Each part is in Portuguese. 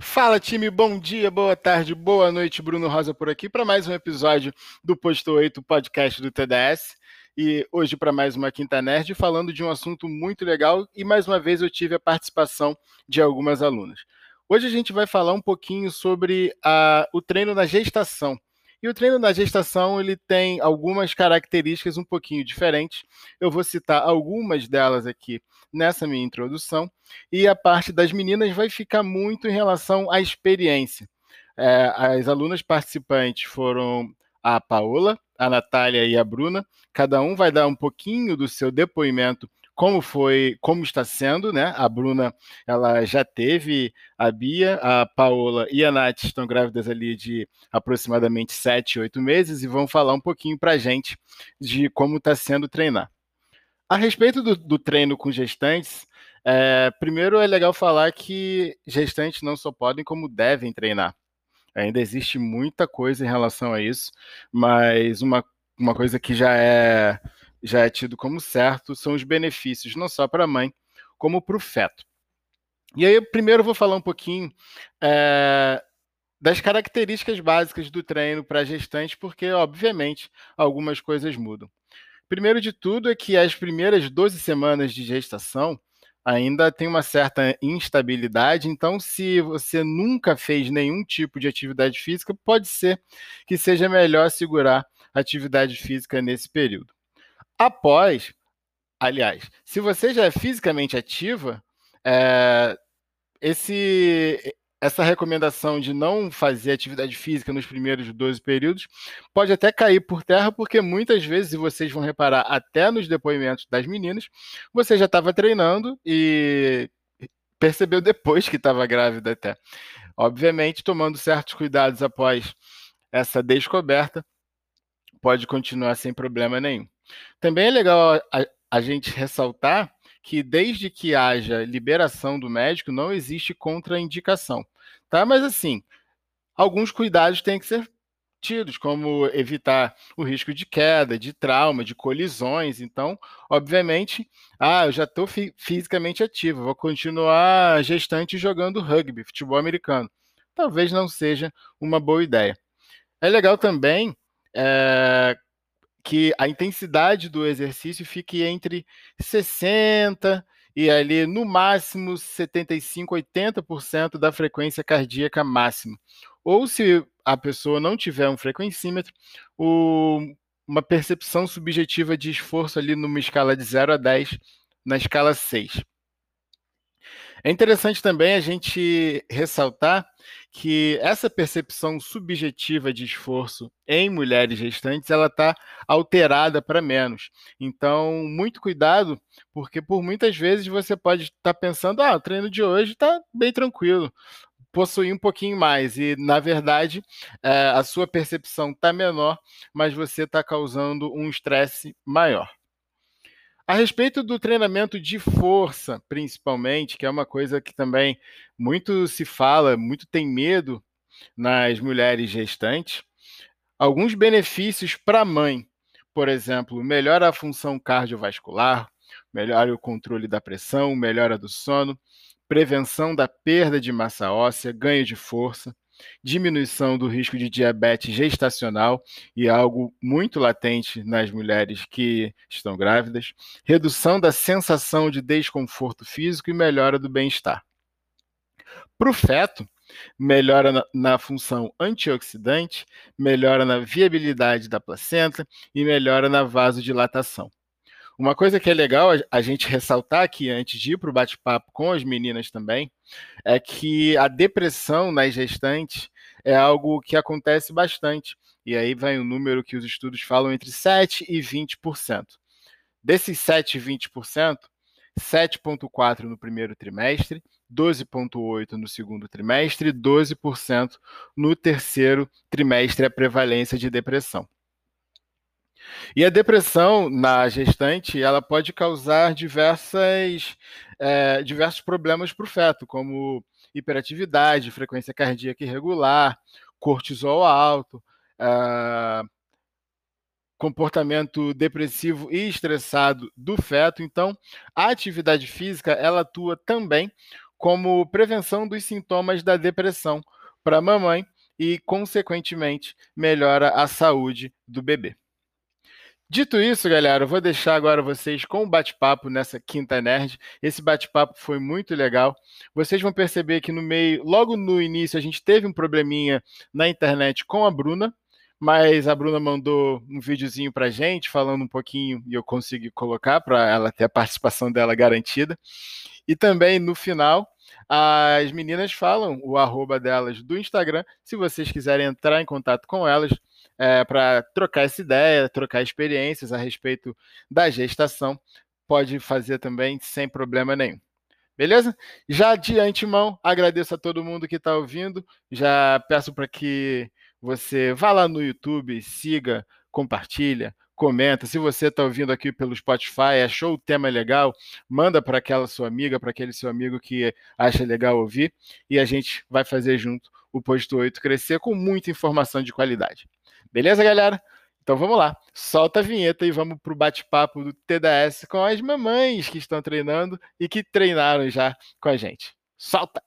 Fala time, bom dia, boa tarde, boa noite, Bruno Rosa por aqui para mais um episódio do Posto 8 podcast do TDS. E hoje para mais uma Quinta Nerd falando de um assunto muito legal e mais uma vez eu tive a participação de algumas alunas. Hoje a gente vai falar um pouquinho sobre a, o treino na gestação. E o treino na gestação ele tem algumas características um pouquinho diferentes. Eu vou citar algumas delas aqui nessa minha introdução. E a parte das meninas vai ficar muito em relação à experiência. É, as alunas participantes foram a Paola, a Natália e a Bruna. Cada um vai dar um pouquinho do seu depoimento como foi, como está sendo, né? A Bruna, ela já teve a Bia, a Paola e a Nath estão grávidas ali de aproximadamente 7, 8 meses e vão falar um pouquinho para a gente de como está sendo treinar. A respeito do, do treino com gestantes, é, primeiro é legal falar que gestantes não só podem, como devem treinar. Ainda existe muita coisa em relação a isso, mas uma, uma coisa que já é já é tido como certo são os benefícios, não só para a mãe, como para o feto. E aí, primeiro, eu vou falar um pouquinho é, das características básicas do treino para gestante, porque, obviamente, algumas coisas mudam. Primeiro de tudo é que as primeiras 12 semanas de gestação ainda tem uma certa instabilidade, então, se você nunca fez nenhum tipo de atividade física, pode ser que seja melhor segurar atividade física nesse período. Após, aliás, se você já é fisicamente ativa, é, esse, essa recomendação de não fazer atividade física nos primeiros 12 períodos pode até cair por terra, porque muitas vezes, e vocês vão reparar até nos depoimentos das meninas, você já estava treinando e percebeu depois que estava grávida até. Obviamente, tomando certos cuidados após essa descoberta, pode continuar sem problema nenhum. Também é legal a, a gente ressaltar que desde que haja liberação do médico, não existe contraindicação, tá? Mas assim, alguns cuidados têm que ser tidos, como evitar o risco de queda, de trauma, de colisões. Então, obviamente, ah, eu já estou fi fisicamente ativo, vou continuar gestante jogando rugby, futebol americano. Talvez não seja uma boa ideia. É legal também é, que a intensidade do exercício fique entre 60 e ali no máximo 75, 80% da frequência cardíaca máxima. Ou se a pessoa não tiver um frequencímetro, o, uma percepção subjetiva de esforço ali numa escala de 0 a 10, na escala 6. É interessante também a gente ressaltar que essa percepção subjetiva de esforço em mulheres gestantes ela está alterada para menos. Então, muito cuidado, porque por muitas vezes você pode estar tá pensando, ah, o treino de hoje está bem tranquilo, possui um pouquinho mais e na verdade é, a sua percepção está menor, mas você está causando um estresse maior. A respeito do treinamento de força, principalmente, que é uma coisa que também muito se fala, muito tem medo nas mulheres gestantes, alguns benefícios para a mãe, por exemplo, melhora a função cardiovascular, melhora o controle da pressão, melhora do sono, prevenção da perda de massa óssea, ganho de força, diminuição do risco de diabetes gestacional e algo muito latente nas mulheres que estão grávidas, redução da sensação de desconforto físico e melhora do bem-estar. Para o feto, melhora na, na, função antioxidante, melhora na viabilidade da placenta e melhora na vasodilatação. Uma coisa que é legal a gente ressaltar aqui antes de ir para o bate-papo com as meninas também é que a depressão nas gestantes é algo que acontece bastante. E aí vai um número que os estudos falam entre 7% e 20%. Desses 7% e 20%, 7,4% no primeiro trimestre, 12,8% no segundo trimestre e 12% no terceiro trimestre a prevalência de depressão. E a depressão na gestante, ela pode causar diversas, é, diversos problemas para o feto, como hiperatividade, frequência cardíaca irregular, cortisol alto, é, comportamento depressivo e estressado do feto. Então, a atividade física, ela atua também como prevenção dos sintomas da depressão para a mamãe e, consequentemente, melhora a saúde do bebê. Dito isso, galera, eu vou deixar agora vocês com o um bate-papo nessa quinta nerd. Esse bate-papo foi muito legal. Vocês vão perceber que no meio, logo no início, a gente teve um probleminha na internet com a Bruna, mas a Bruna mandou um videozinho pra gente falando um pouquinho e eu consegui colocar para ela ter a participação dela garantida. E também no final, as meninas falam o arroba delas do Instagram, se vocês quiserem entrar em contato com elas é, para trocar essa ideia, trocar experiências a respeito da gestação, pode fazer também sem problema nenhum. Beleza? Já de antemão, agradeço a todo mundo que está ouvindo. Já peço para que você vá lá no YouTube, siga, compartilha, comenta. Se você está ouvindo aqui pelo Spotify, achou o tema legal, manda para aquela sua amiga, para aquele seu amigo que acha legal ouvir, e a gente vai fazer junto o Posto 8 crescer com muita informação de qualidade. Beleza, galera? Então vamos lá, solta a vinheta e vamos para o bate-papo do TDS com as mamães que estão treinando e que treinaram já com a gente. Solta!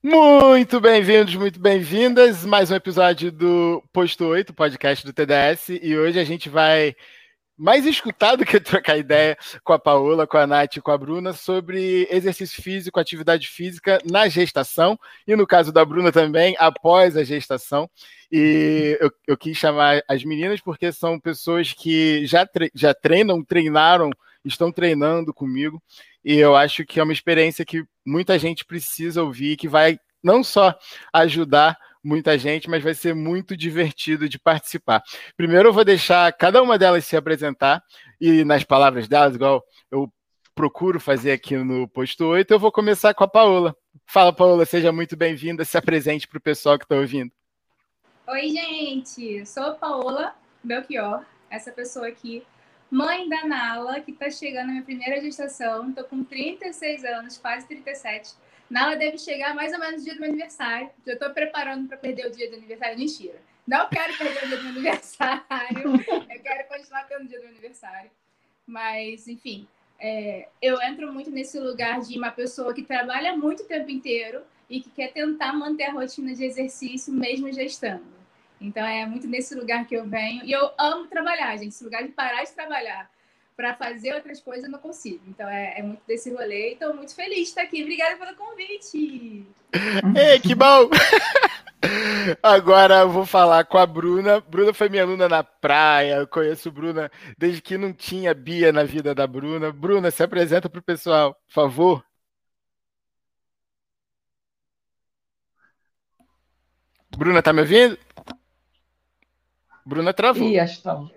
Muito bem-vindos, muito bem-vindas. Mais um episódio do Posto 8, podcast do TDS. E hoje a gente vai mais escutar do que trocar ideia com a Paola, com a Nath e com a Bruna sobre exercício físico, atividade física na gestação e no caso da Bruna também, após a gestação. E eu, eu quis chamar as meninas porque são pessoas que já, tre já treinam, treinaram, estão treinando comigo. E eu acho que é uma experiência que muita gente precisa ouvir, que vai não só ajudar muita gente, mas vai ser muito divertido de participar. Primeiro eu vou deixar cada uma delas se apresentar e nas palavras delas, igual eu procuro fazer aqui no posto 8, eu vou começar com a Paola. Fala, Paola, seja muito bem-vinda, se apresente para o pessoal que está ouvindo. Oi, gente, sou a Paola Belchior, essa pessoa aqui, mãe da Nala, que está chegando na minha primeira gestação, estou com 36 anos, quase 37 Nala deve chegar mais ou menos no dia do meu aniversário. Eu estou preparando para perder o dia do aniversário. Mentira. Não quero perder o dia do meu aniversário. Eu quero continuar tendo o dia do meu aniversário. Mas, enfim, é, eu entro muito nesse lugar de uma pessoa que trabalha muito o tempo inteiro e que quer tentar manter a rotina de exercício mesmo gestando. Então, é muito nesse lugar que eu venho. E eu amo trabalhar, gente. Esse lugar de parar de trabalhar para fazer outras coisas eu não consigo. Então é, é muito desse rolê. Estou muito feliz de estar aqui. Obrigada pelo convite. Ei, que bom! Agora eu vou falar com a Bruna. Bruna foi minha aluna na praia. Eu conheço Bruna desde que não tinha Bia na vida da Bruna. Bruna, se apresenta para o pessoal, por favor. Bruna, tá me ouvindo? Bruna travou. Ih, acho que estamos.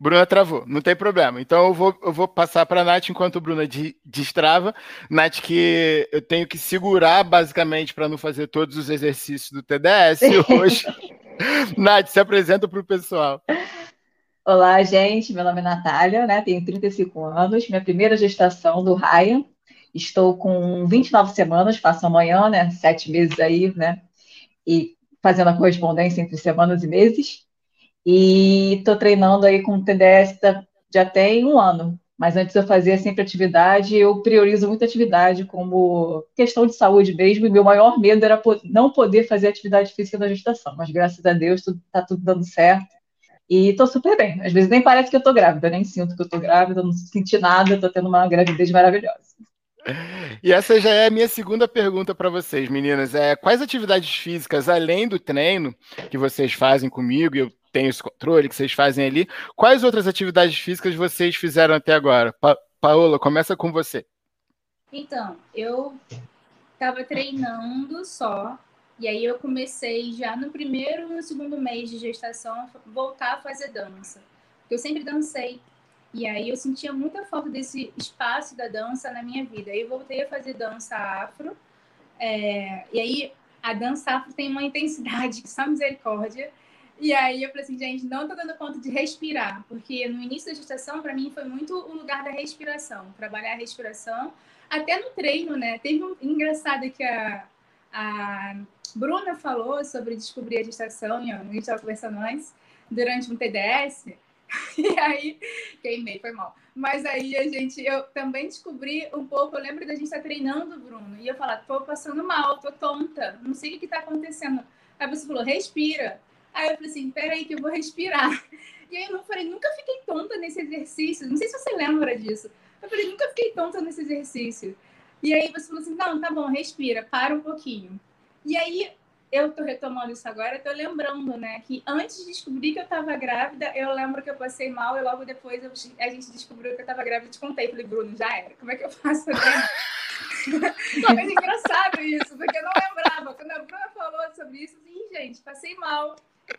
Bruna travou, não tem problema. Então eu vou, eu vou passar para a Nath enquanto o Bruna destrava. Nath, que eu tenho que segurar basicamente para não fazer todos os exercícios do TDS hoje. Nath, se apresenta para o pessoal. Olá, gente. Meu nome é Natália, né? tenho 35 anos, minha primeira gestação do Ryan. Estou com 29 semanas, faço amanhã, né? Sete meses aí, né? E fazendo a correspondência entre semanas e meses. E estou treinando aí com TDS já tem um ano. Mas antes eu fazia sempre atividade, eu priorizo muito atividade como questão de saúde mesmo, e meu maior medo era não poder fazer atividade física na gestação. Mas graças a Deus está tudo dando certo. E estou super bem. Às vezes nem parece que eu estou grávida, nem sinto que eu estou grávida, não senti nada, estou tendo uma gravidez maravilhosa. E essa já é a minha segunda pergunta para vocês, meninas. É, quais atividades físicas, além do treino que vocês fazem comigo, e eu tem esse controle que vocês fazem ali. Quais outras atividades físicas vocês fizeram até agora? Pa Paola, começa com você. Então, eu estava treinando só, e aí eu comecei já no primeiro e no segundo mês de gestação voltar a fazer dança. Eu sempre dancei. E aí eu sentia muita falta desse espaço da dança na minha vida. Aí eu voltei a fazer dança afro. É, e aí a dança afro tem uma intensidade que só misericórdia. E aí eu falei assim, gente, não tô dando conta de respirar, porque no início da gestação, para mim, foi muito o lugar da respiração, trabalhar a respiração, até no treino, né? Teve um engraçado que a, a Bruna falou sobre descobrir a gestação, a gente estava conversando antes, durante um TDS. E aí, queimei, foi mal. Mas aí a gente, eu também descobri um pouco, eu lembro da gente estar tá treinando, Bruno, e eu falar, tô passando mal, tô tonta, não sei o que está acontecendo. Aí você falou, respira. Aí eu falei assim, peraí que eu vou respirar. E aí eu falei, nunca fiquei tonta nesse exercício. Não sei se você lembra disso. Eu falei, nunca fiquei tonta nesse exercício. E aí você falou assim, não, tá bom, respira, para um pouquinho. E aí eu tô retomando isso agora, tô lembrando, né, que antes de descobrir que eu tava grávida, eu lembro que eu passei mal e logo depois eu, a gente descobriu que eu tava grávida e te contei. Falei, Bruno, já era, como é que eu faço? Mas engraçado isso, porque eu não lembrava. Quando a Bruna falou sobre isso, assim, gente, passei mal.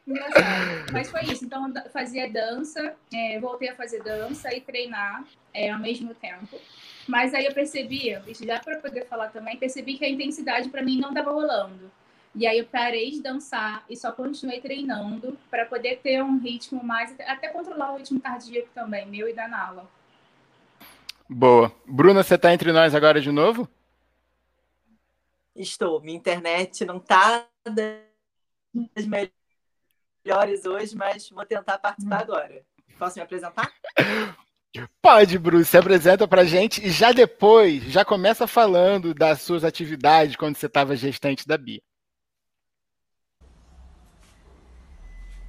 Engraçado. Mas foi isso. Então, fazia dança, é, voltei a fazer dança e treinar é, ao mesmo tempo. Mas aí eu percebi, já para poder falar também, percebi que a intensidade para mim não estava rolando. E aí eu parei de dançar e só continuei treinando para poder ter um ritmo mais, até controlar o ritmo cardíaco também, meu e da Nala. Boa. Bruna, você está entre nós agora de novo? Estou. Minha internet não está das melhores hoje, mas vou tentar participar hum. agora. Posso me apresentar? Pode, Bruce, se apresenta pra gente e já depois, já começa falando das suas atividades quando você estava gestante da Bia.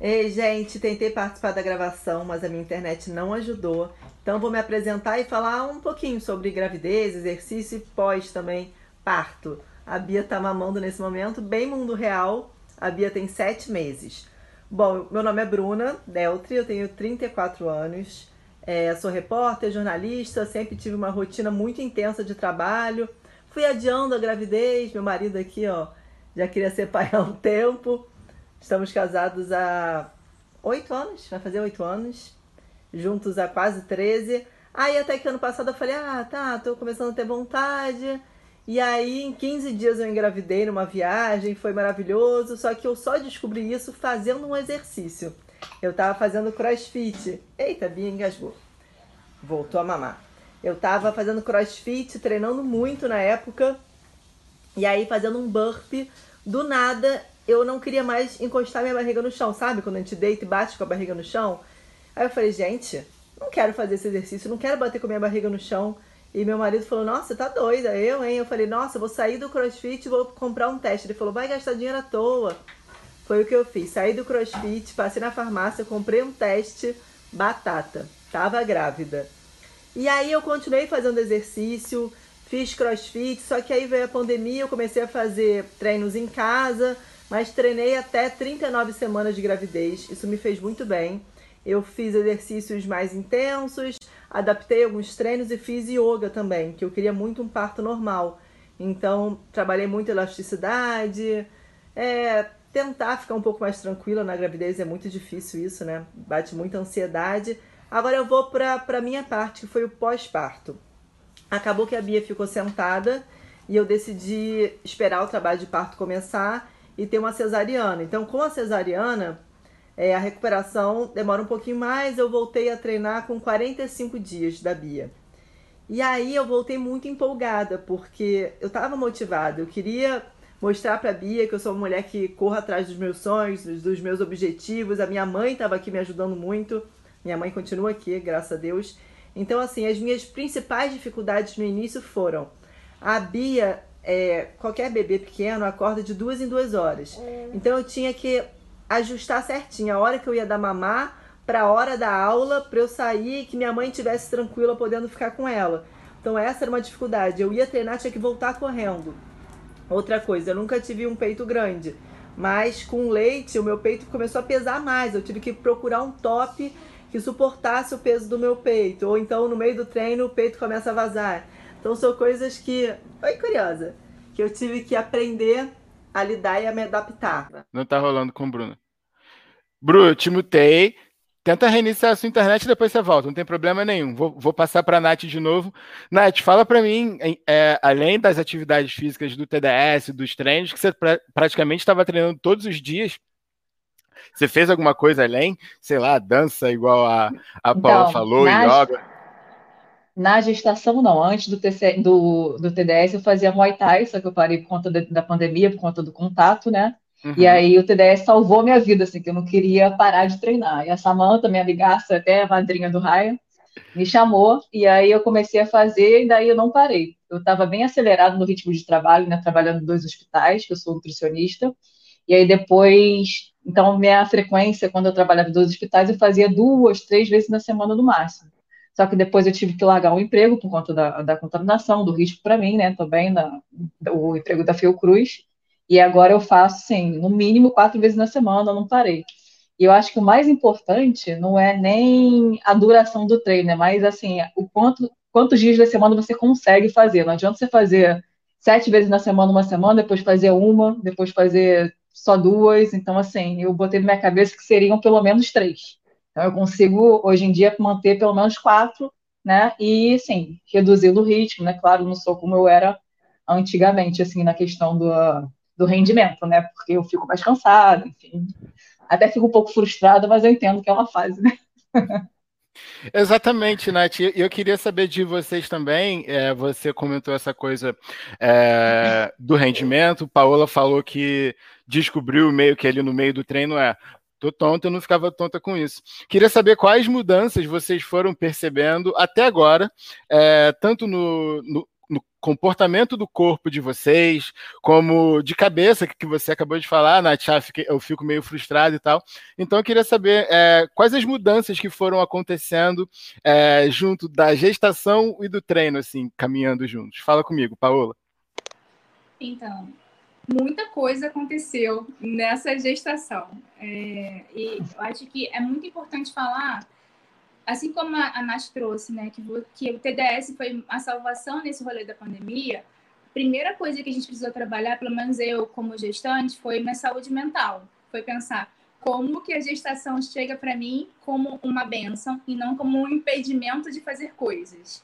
Ei, gente, tentei participar da gravação, mas a minha internet não ajudou. Então vou me apresentar e falar um pouquinho sobre gravidez, exercício e pós também, parto. A Bia tá mamando nesse momento, bem mundo real. A Bia tem sete meses. Bom, meu nome é Bruna Deltri, eu tenho 34 anos. É, sou repórter, jornalista, sempre tive uma rotina muito intensa de trabalho. Fui adiando a gravidez, meu marido aqui, ó, já queria ser pai há um tempo. Estamos casados há oito anos, vai fazer oito anos, juntos há quase 13. Aí até que ano passado eu falei, ah, tá, tô começando a ter vontade. E aí em 15 dias eu engravidei numa viagem, foi maravilhoso, só que eu só descobri isso fazendo um exercício. Eu tava fazendo crossfit. Eita, Bia engasgou. Voltou a mamar. Eu tava fazendo crossfit, treinando muito na época. E aí fazendo um burp. Do nada, eu não queria mais encostar minha barriga no chão, sabe? Quando a gente deita e bate com a barriga no chão. Aí eu falei, gente, não quero fazer esse exercício, não quero bater com a minha barriga no chão. E meu marido falou, nossa, tá doida, eu, hein? Eu falei, nossa, vou sair do crossfit e vou comprar um teste. Ele falou, vai gastar dinheiro à toa. Foi o que eu fiz. Saí do crossfit, passei na farmácia, comprei um teste, batata. Tava grávida. E aí eu continuei fazendo exercício, fiz crossfit, só que aí veio a pandemia, eu comecei a fazer treinos em casa, mas treinei até 39 semanas de gravidez. Isso me fez muito bem. Eu fiz exercícios mais intensos, adaptei alguns treinos e fiz yoga também, que eu queria muito um parto normal. Então, trabalhei muito elasticidade, é, tentar ficar um pouco mais tranquila na gravidez é muito difícil isso, né? Bate muita ansiedade. Agora eu vou para a minha parte, que foi o pós-parto. Acabou que a Bia ficou sentada e eu decidi esperar o trabalho de parto começar e ter uma cesariana. Então, com a cesariana, é, a recuperação demora um pouquinho mais. Eu voltei a treinar com 45 dias da Bia. E aí eu voltei muito empolgada, porque eu estava motivada. Eu queria mostrar para Bia que eu sou uma mulher que corre atrás dos meus sonhos, dos meus objetivos. A minha mãe estava aqui me ajudando muito. Minha mãe continua aqui, graças a Deus. Então, assim, as minhas principais dificuldades no início foram a Bia, é, qualquer bebê pequeno, acorda de duas em duas horas. É. Então, eu tinha que ajustar certinho a hora que eu ia dar mamar para a hora da aula, para eu sair e que minha mãe estivesse tranquila podendo ficar com ela. Então, essa era uma dificuldade. Eu ia treinar, tinha que voltar correndo. Outra coisa, eu nunca tive um peito grande, mas com leite o meu peito começou a pesar mais. Eu tive que procurar um top que suportasse o peso do meu peito. Ou então no meio do treino o peito começa a vazar. Então são coisas que. Oi, curiosa. Que eu tive que aprender a lidar e a me adaptar. Não tá rolando com o Eu te mutei. Tenta reiniciar a sua internet e depois você volta, não tem problema nenhum. Vou, vou passar para a Nath de novo. Nath, fala para mim, é, além das atividades físicas do TDS, dos treinos, que você pra, praticamente estava treinando todos os dias. Você fez alguma coisa além? Sei lá, dança igual a, a Paula então, falou, na, yoga? Na gestação, não. Antes do, TC, do, do TDS, eu fazia Muay Thai, só que eu parei por conta de, da pandemia, por conta do contato, né? Uhum. E aí o TDS salvou minha vida, assim, que eu não queria parar de treinar. E a Samanta, minha amigaça, até a madrinha do Ryan, me chamou, e aí eu comecei a fazer, e daí eu não parei. Eu estava bem acelerado no ritmo de trabalho, né, trabalhando em dois hospitais, que eu sou nutricionista, e aí depois, então minha frequência, quando eu trabalhava em dois hospitais, eu fazia duas, três vezes na semana no máximo. Só que depois eu tive que largar o emprego por conta da, da contaminação, do risco para mim, né, também, na, o emprego da Fiocruz, e agora eu faço, sim, no mínimo quatro vezes na semana, eu não parei. E eu acho que o mais importante não é nem a duração do treino, é mais assim, o quanto, quantos dias da semana você consegue fazer. Não adianta você fazer sete vezes na semana, uma semana, depois fazer uma, depois fazer só duas. Então, assim, eu botei na minha cabeça que seriam pelo menos três. Então, eu consigo, hoje em dia, manter pelo menos quatro, né? E, sim, reduzindo o ritmo, né? Claro, não sou como eu era antigamente, assim, na questão do, do rendimento, né? Porque eu fico mais cansada, enfim. Até fico um pouco frustrada, mas eu entendo que é uma fase, né? Exatamente, Nath. E eu queria saber de vocês também. É, você comentou essa coisa é, do rendimento. Paola falou que descobriu meio que ali no meio do treino é. Tô tonta, eu não ficava tonta com isso. Queria saber quais mudanças vocês foram percebendo até agora, é, tanto no, comportamento do corpo de vocês, como de cabeça, que você acabou de falar, Nath, ah, eu fico meio frustrado e tal. Então eu queria saber é, quais as mudanças que foram acontecendo é, junto da gestação e do treino, assim, caminhando juntos. Fala comigo, Paola. Então, muita coisa aconteceu nessa gestação. É, e eu acho que é muito importante falar assim como a Nath trouxe, né, que, que o TDS foi a salvação nesse rolê da pandemia, a primeira coisa que a gente precisou trabalhar, pelo menos eu como gestante, foi minha saúde mental. Foi pensar como que a gestação chega para mim como uma benção e não como um impedimento de fazer coisas.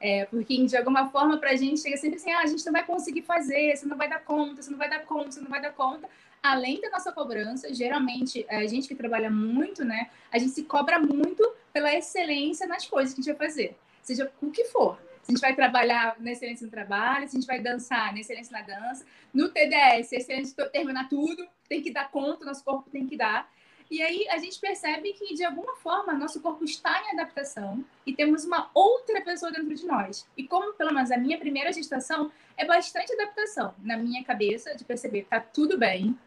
É, porque, de alguma forma, para a gente chega sempre assim, ah, a gente não vai conseguir fazer, você não vai dar conta, você não vai dar conta, você não vai dar conta além da nossa cobrança, geralmente, a gente que trabalha muito, né, a gente se cobra muito pela excelência nas coisas que a gente vai fazer, seja o que for. Se a gente vai trabalhar na excelência no trabalho, se a gente vai dançar na excelência na dança, no TDS, excelência terminar tudo, tem que dar conta, nosso corpo tem que dar. E aí a gente percebe que, de alguma forma, nosso corpo está em adaptação e temos uma outra pessoa dentro de nós. E como, pelo menos, a minha primeira gestação é bastante adaptação na minha cabeça, de perceber, tá tudo bem,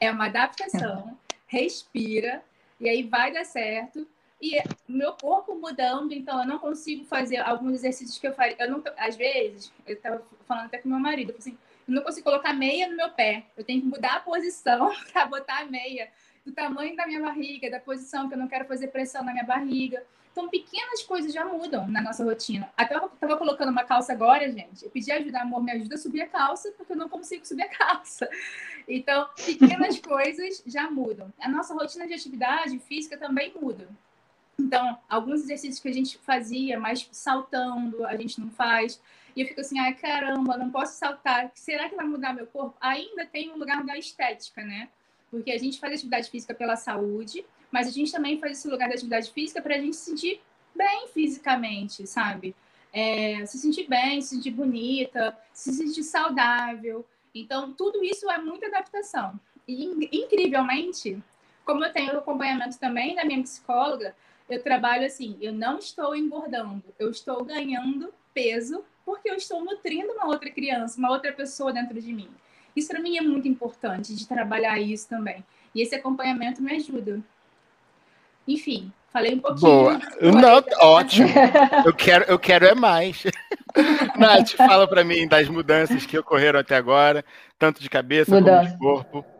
é uma adaptação, respira, e aí vai dar certo. E meu corpo mudando, então eu não consigo fazer alguns exercícios que eu faria. Eu não, às vezes, eu estava falando até com meu marido, assim, eu não consigo colocar meia no meu pé. Eu tenho que mudar a posição para botar a meia do tamanho da minha barriga, da posição que eu não quero fazer pressão na minha barriga. Então, pequenas coisas já mudam na nossa rotina. Até eu estava colocando uma calça agora, gente. Eu pedi ajuda, amor, me ajuda a subir a calça, porque eu não consigo subir a calça. Então, pequenas coisas já mudam. A nossa rotina de atividade física também muda. Então, alguns exercícios que a gente fazia, mais saltando, a gente não faz. E eu fico assim, ai caramba, não posso saltar. Será que vai mudar meu corpo? Ainda tem um lugar da estética, né? Porque a gente faz atividade física pela saúde, mas a gente também faz esse lugar da atividade física para a gente se sentir bem fisicamente, sabe? É, se sentir bem, se sentir bonita, se sentir saudável. Então, tudo isso é muita adaptação. E, incrivelmente, como eu tenho acompanhamento também da minha psicóloga, eu trabalho assim, eu não estou engordando, eu estou ganhando peso porque eu estou nutrindo uma outra criança, uma outra pessoa dentro de mim. Isso para mim é muito importante de trabalhar isso também. E esse acompanhamento me ajuda. Enfim, falei um pouquinho. Boa. Não, ótimo. Eu quero, eu quero é mais. Nath, fala para mim das mudanças que ocorreram até agora, tanto de cabeça Mudança. como de corpo.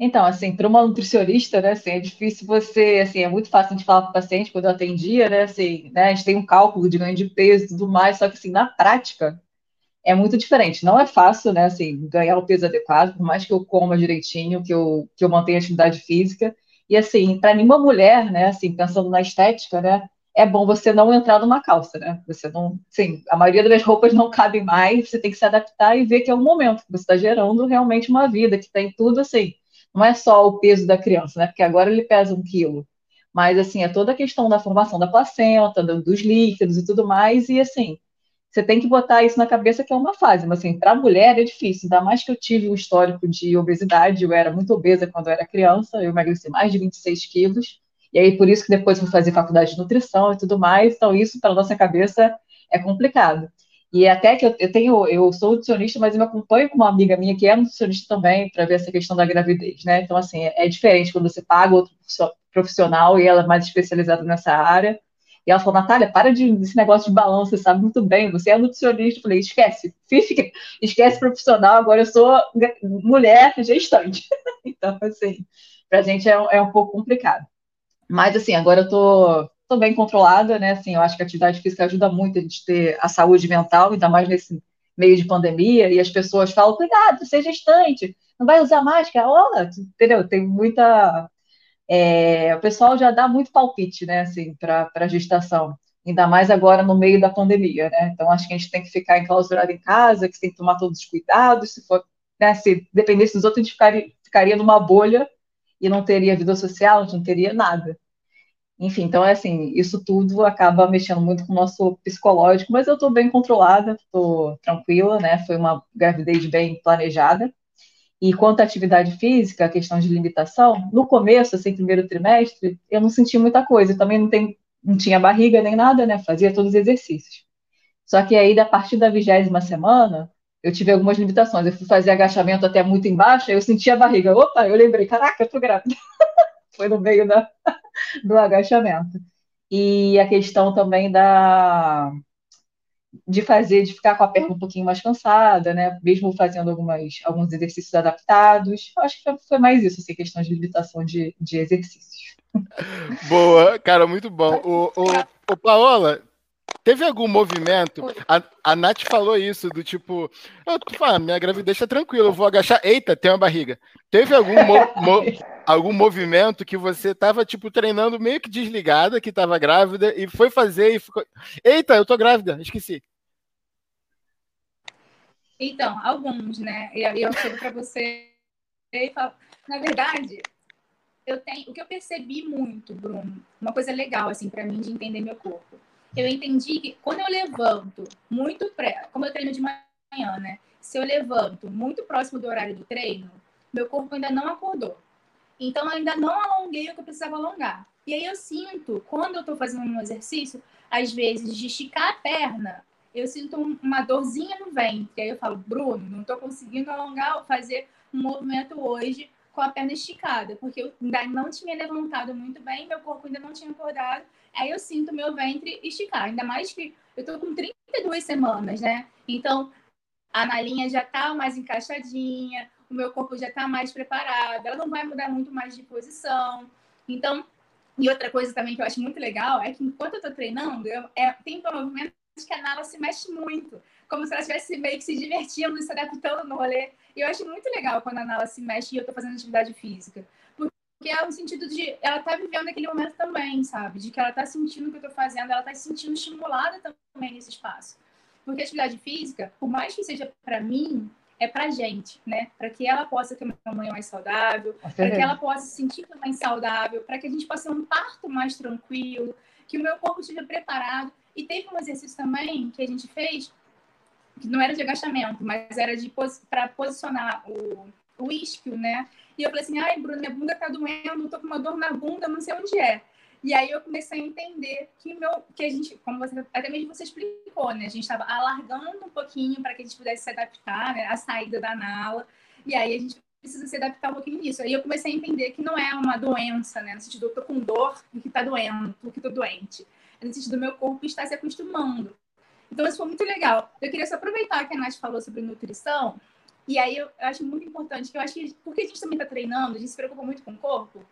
Então, assim, para uma nutricionista, né, assim, é difícil você, assim, é muito fácil de falar para o paciente quando eu atendia, né, assim, né, a gente tem um cálculo de ganho de peso e tudo mais, só que, assim, na prática, é muito diferente. Não é fácil, né, assim, ganhar o peso adequado, por mais que eu coma direitinho, que eu, que eu mantenha atividade física. E, assim, para nenhuma mulher, né, assim, pensando na estética, né, é bom você não entrar numa calça, né? Você não, sim, a maioria das roupas não cabe mais, você tem que se adaptar e ver que é um momento que você está gerando realmente uma vida que tem tudo assim. Não é só o peso da criança, né? Porque agora ele pesa um quilo, mas assim é toda a questão da formação da placenta, dos líquidos e tudo mais. E assim, você tem que botar isso na cabeça que é uma fase. Mas, assim, para mulher é difícil, ainda mais que eu tive um histórico de obesidade, eu era muito obesa quando eu era criança, eu emagreci mais de 26 quilos, e aí por isso que depois fui fazer faculdade de nutrição e tudo mais, então isso para nossa cabeça é complicado. E até que eu, eu, tenho, eu sou nutricionista, mas eu me acompanho com uma amiga minha que é nutricionista também para ver essa questão da gravidez, né? Então, assim, é, é diferente quando você paga outro profissional e ela é mais especializada nessa área. E ela falou, Natália, para de, desse negócio de balanço, você sabe muito bem, você é nutricionista. Eu falei, esquece, esquece profissional, agora eu sou mulher gestante. então, assim, para a gente é, é um pouco complicado. Mas, assim, agora eu tô tô bem controlada, né? Assim, eu acho que a atividade física ajuda muito a gente ter a saúde mental, ainda mais nesse meio de pandemia, e as pessoas falam, cuidado, é gestante, não vai usar máscara, olha, entendeu? Tem muita... É, o pessoal já dá muito palpite, né, assim, para a gestação, ainda mais agora no meio da pandemia, né? Então, acho que a gente tem que ficar enclausurado em casa, que tem que tomar todos os cuidados, se for, né, se dependesse dos outros, a gente ficaria, ficaria numa bolha e não teria vida social, não teria nada. Enfim, então é assim, isso tudo acaba mexendo muito com o nosso psicológico, mas eu estou bem controlada, estou tranquila, né? Foi uma gravidez bem planejada. E quanto à atividade física, a questão de limitação, no começo, assim, primeiro trimestre, eu não senti muita coisa, eu também não, tem, não tinha barriga nem nada, né? Fazia todos os exercícios. Só que aí, a partir da vigésima semana, eu tive algumas limitações. Eu fui fazer agachamento até muito embaixo, aí eu senti a barriga. Opa, eu lembrei, caraca, eu tô grávida. Foi no meio da, do agachamento. E a questão também da de fazer, de ficar com a perna um pouquinho mais cansada, né? Mesmo fazendo algumas, alguns exercícios adaptados. Acho que foi mais isso, assim, questão de limitação de, de exercícios. Boa, cara, muito bom. O, o, o Paola, Teve algum movimento? A, a Nath falou isso, do tipo, eu, ah, minha gravidez tá tranquila, eu vou agachar. Eita, tem uma barriga. Teve algum, mo, mo, algum movimento que você tava, tipo, treinando meio que desligada, que tava grávida, e foi fazer e ficou. Eita, eu tô grávida, esqueci. Então, alguns, né? E eu chego para você e falo, na verdade, eu tenho, o que eu percebi muito, Bruno, uma coisa legal assim para mim de entender meu corpo eu entendi que quando eu levanto muito pré, como eu treino de manhã, né? Se eu levanto muito próximo do horário do treino, meu corpo ainda não acordou. Então, eu ainda não alonguei o que eu precisava alongar. E aí eu sinto, quando eu tô fazendo um exercício, às vezes, de esticar a perna, eu sinto uma dorzinha no ventre. Aí eu falo, Bruno, não tô conseguindo alongar, fazer um movimento hoje com a perna esticada, porque eu ainda não tinha levantado muito bem, meu corpo ainda não tinha acordado aí eu sinto meu ventre esticar. Ainda mais que eu tô com 32 semanas, né? Então, a nalinha já tá mais encaixadinha, o meu corpo já tá mais preparado, ela não vai mudar muito mais de posição. Então, e outra coisa também que eu acho muito legal é que enquanto eu tô treinando, eu, é, tem movimentos que a Nala se mexe muito, como se ela estivesse meio que se divertindo, se adaptando no rolê. E eu acho muito legal quando a Nala se mexe e eu tô fazendo atividade física que é o sentido de ela tá vivendo aquele momento também, sabe? De que ela tá sentindo o que eu tô fazendo, ela tá se sentindo estimulada também nesse espaço. Porque a atividade física, por mais que seja para mim, é pra gente, né? Para que ela possa ter uma manhã mais saudável, para que ela possa se sentir também saudável, para que a gente possa ter um parto mais tranquilo, que o meu corpo esteja preparado. E teve um exercício também que a gente fez, que não era de agachamento, mas era de para posicionar o, o isquio, né? E eu falei assim, ai, Bruno, minha bunda tá doendo, tô com uma dor na bunda, não sei onde é. E aí eu comecei a entender que meu, que a gente, como você até mesmo você explicou, né? A gente estava alargando um pouquinho para que a gente pudesse se adaptar, né? A saída da nala. E aí a gente precisa se adaptar um pouquinho nisso. Aí eu comecei a entender que não é uma doença, né? No sentido, eu tô com dor porque tá doendo, porque tô doente. É no sentido do meu corpo estar se acostumando. Então isso foi muito legal. Eu queria só aproveitar que a Nath falou sobre nutrição e aí eu acho muito importante, que eu acho que, porque a gente também está treinando, a gente se preocupa muito com o corpo,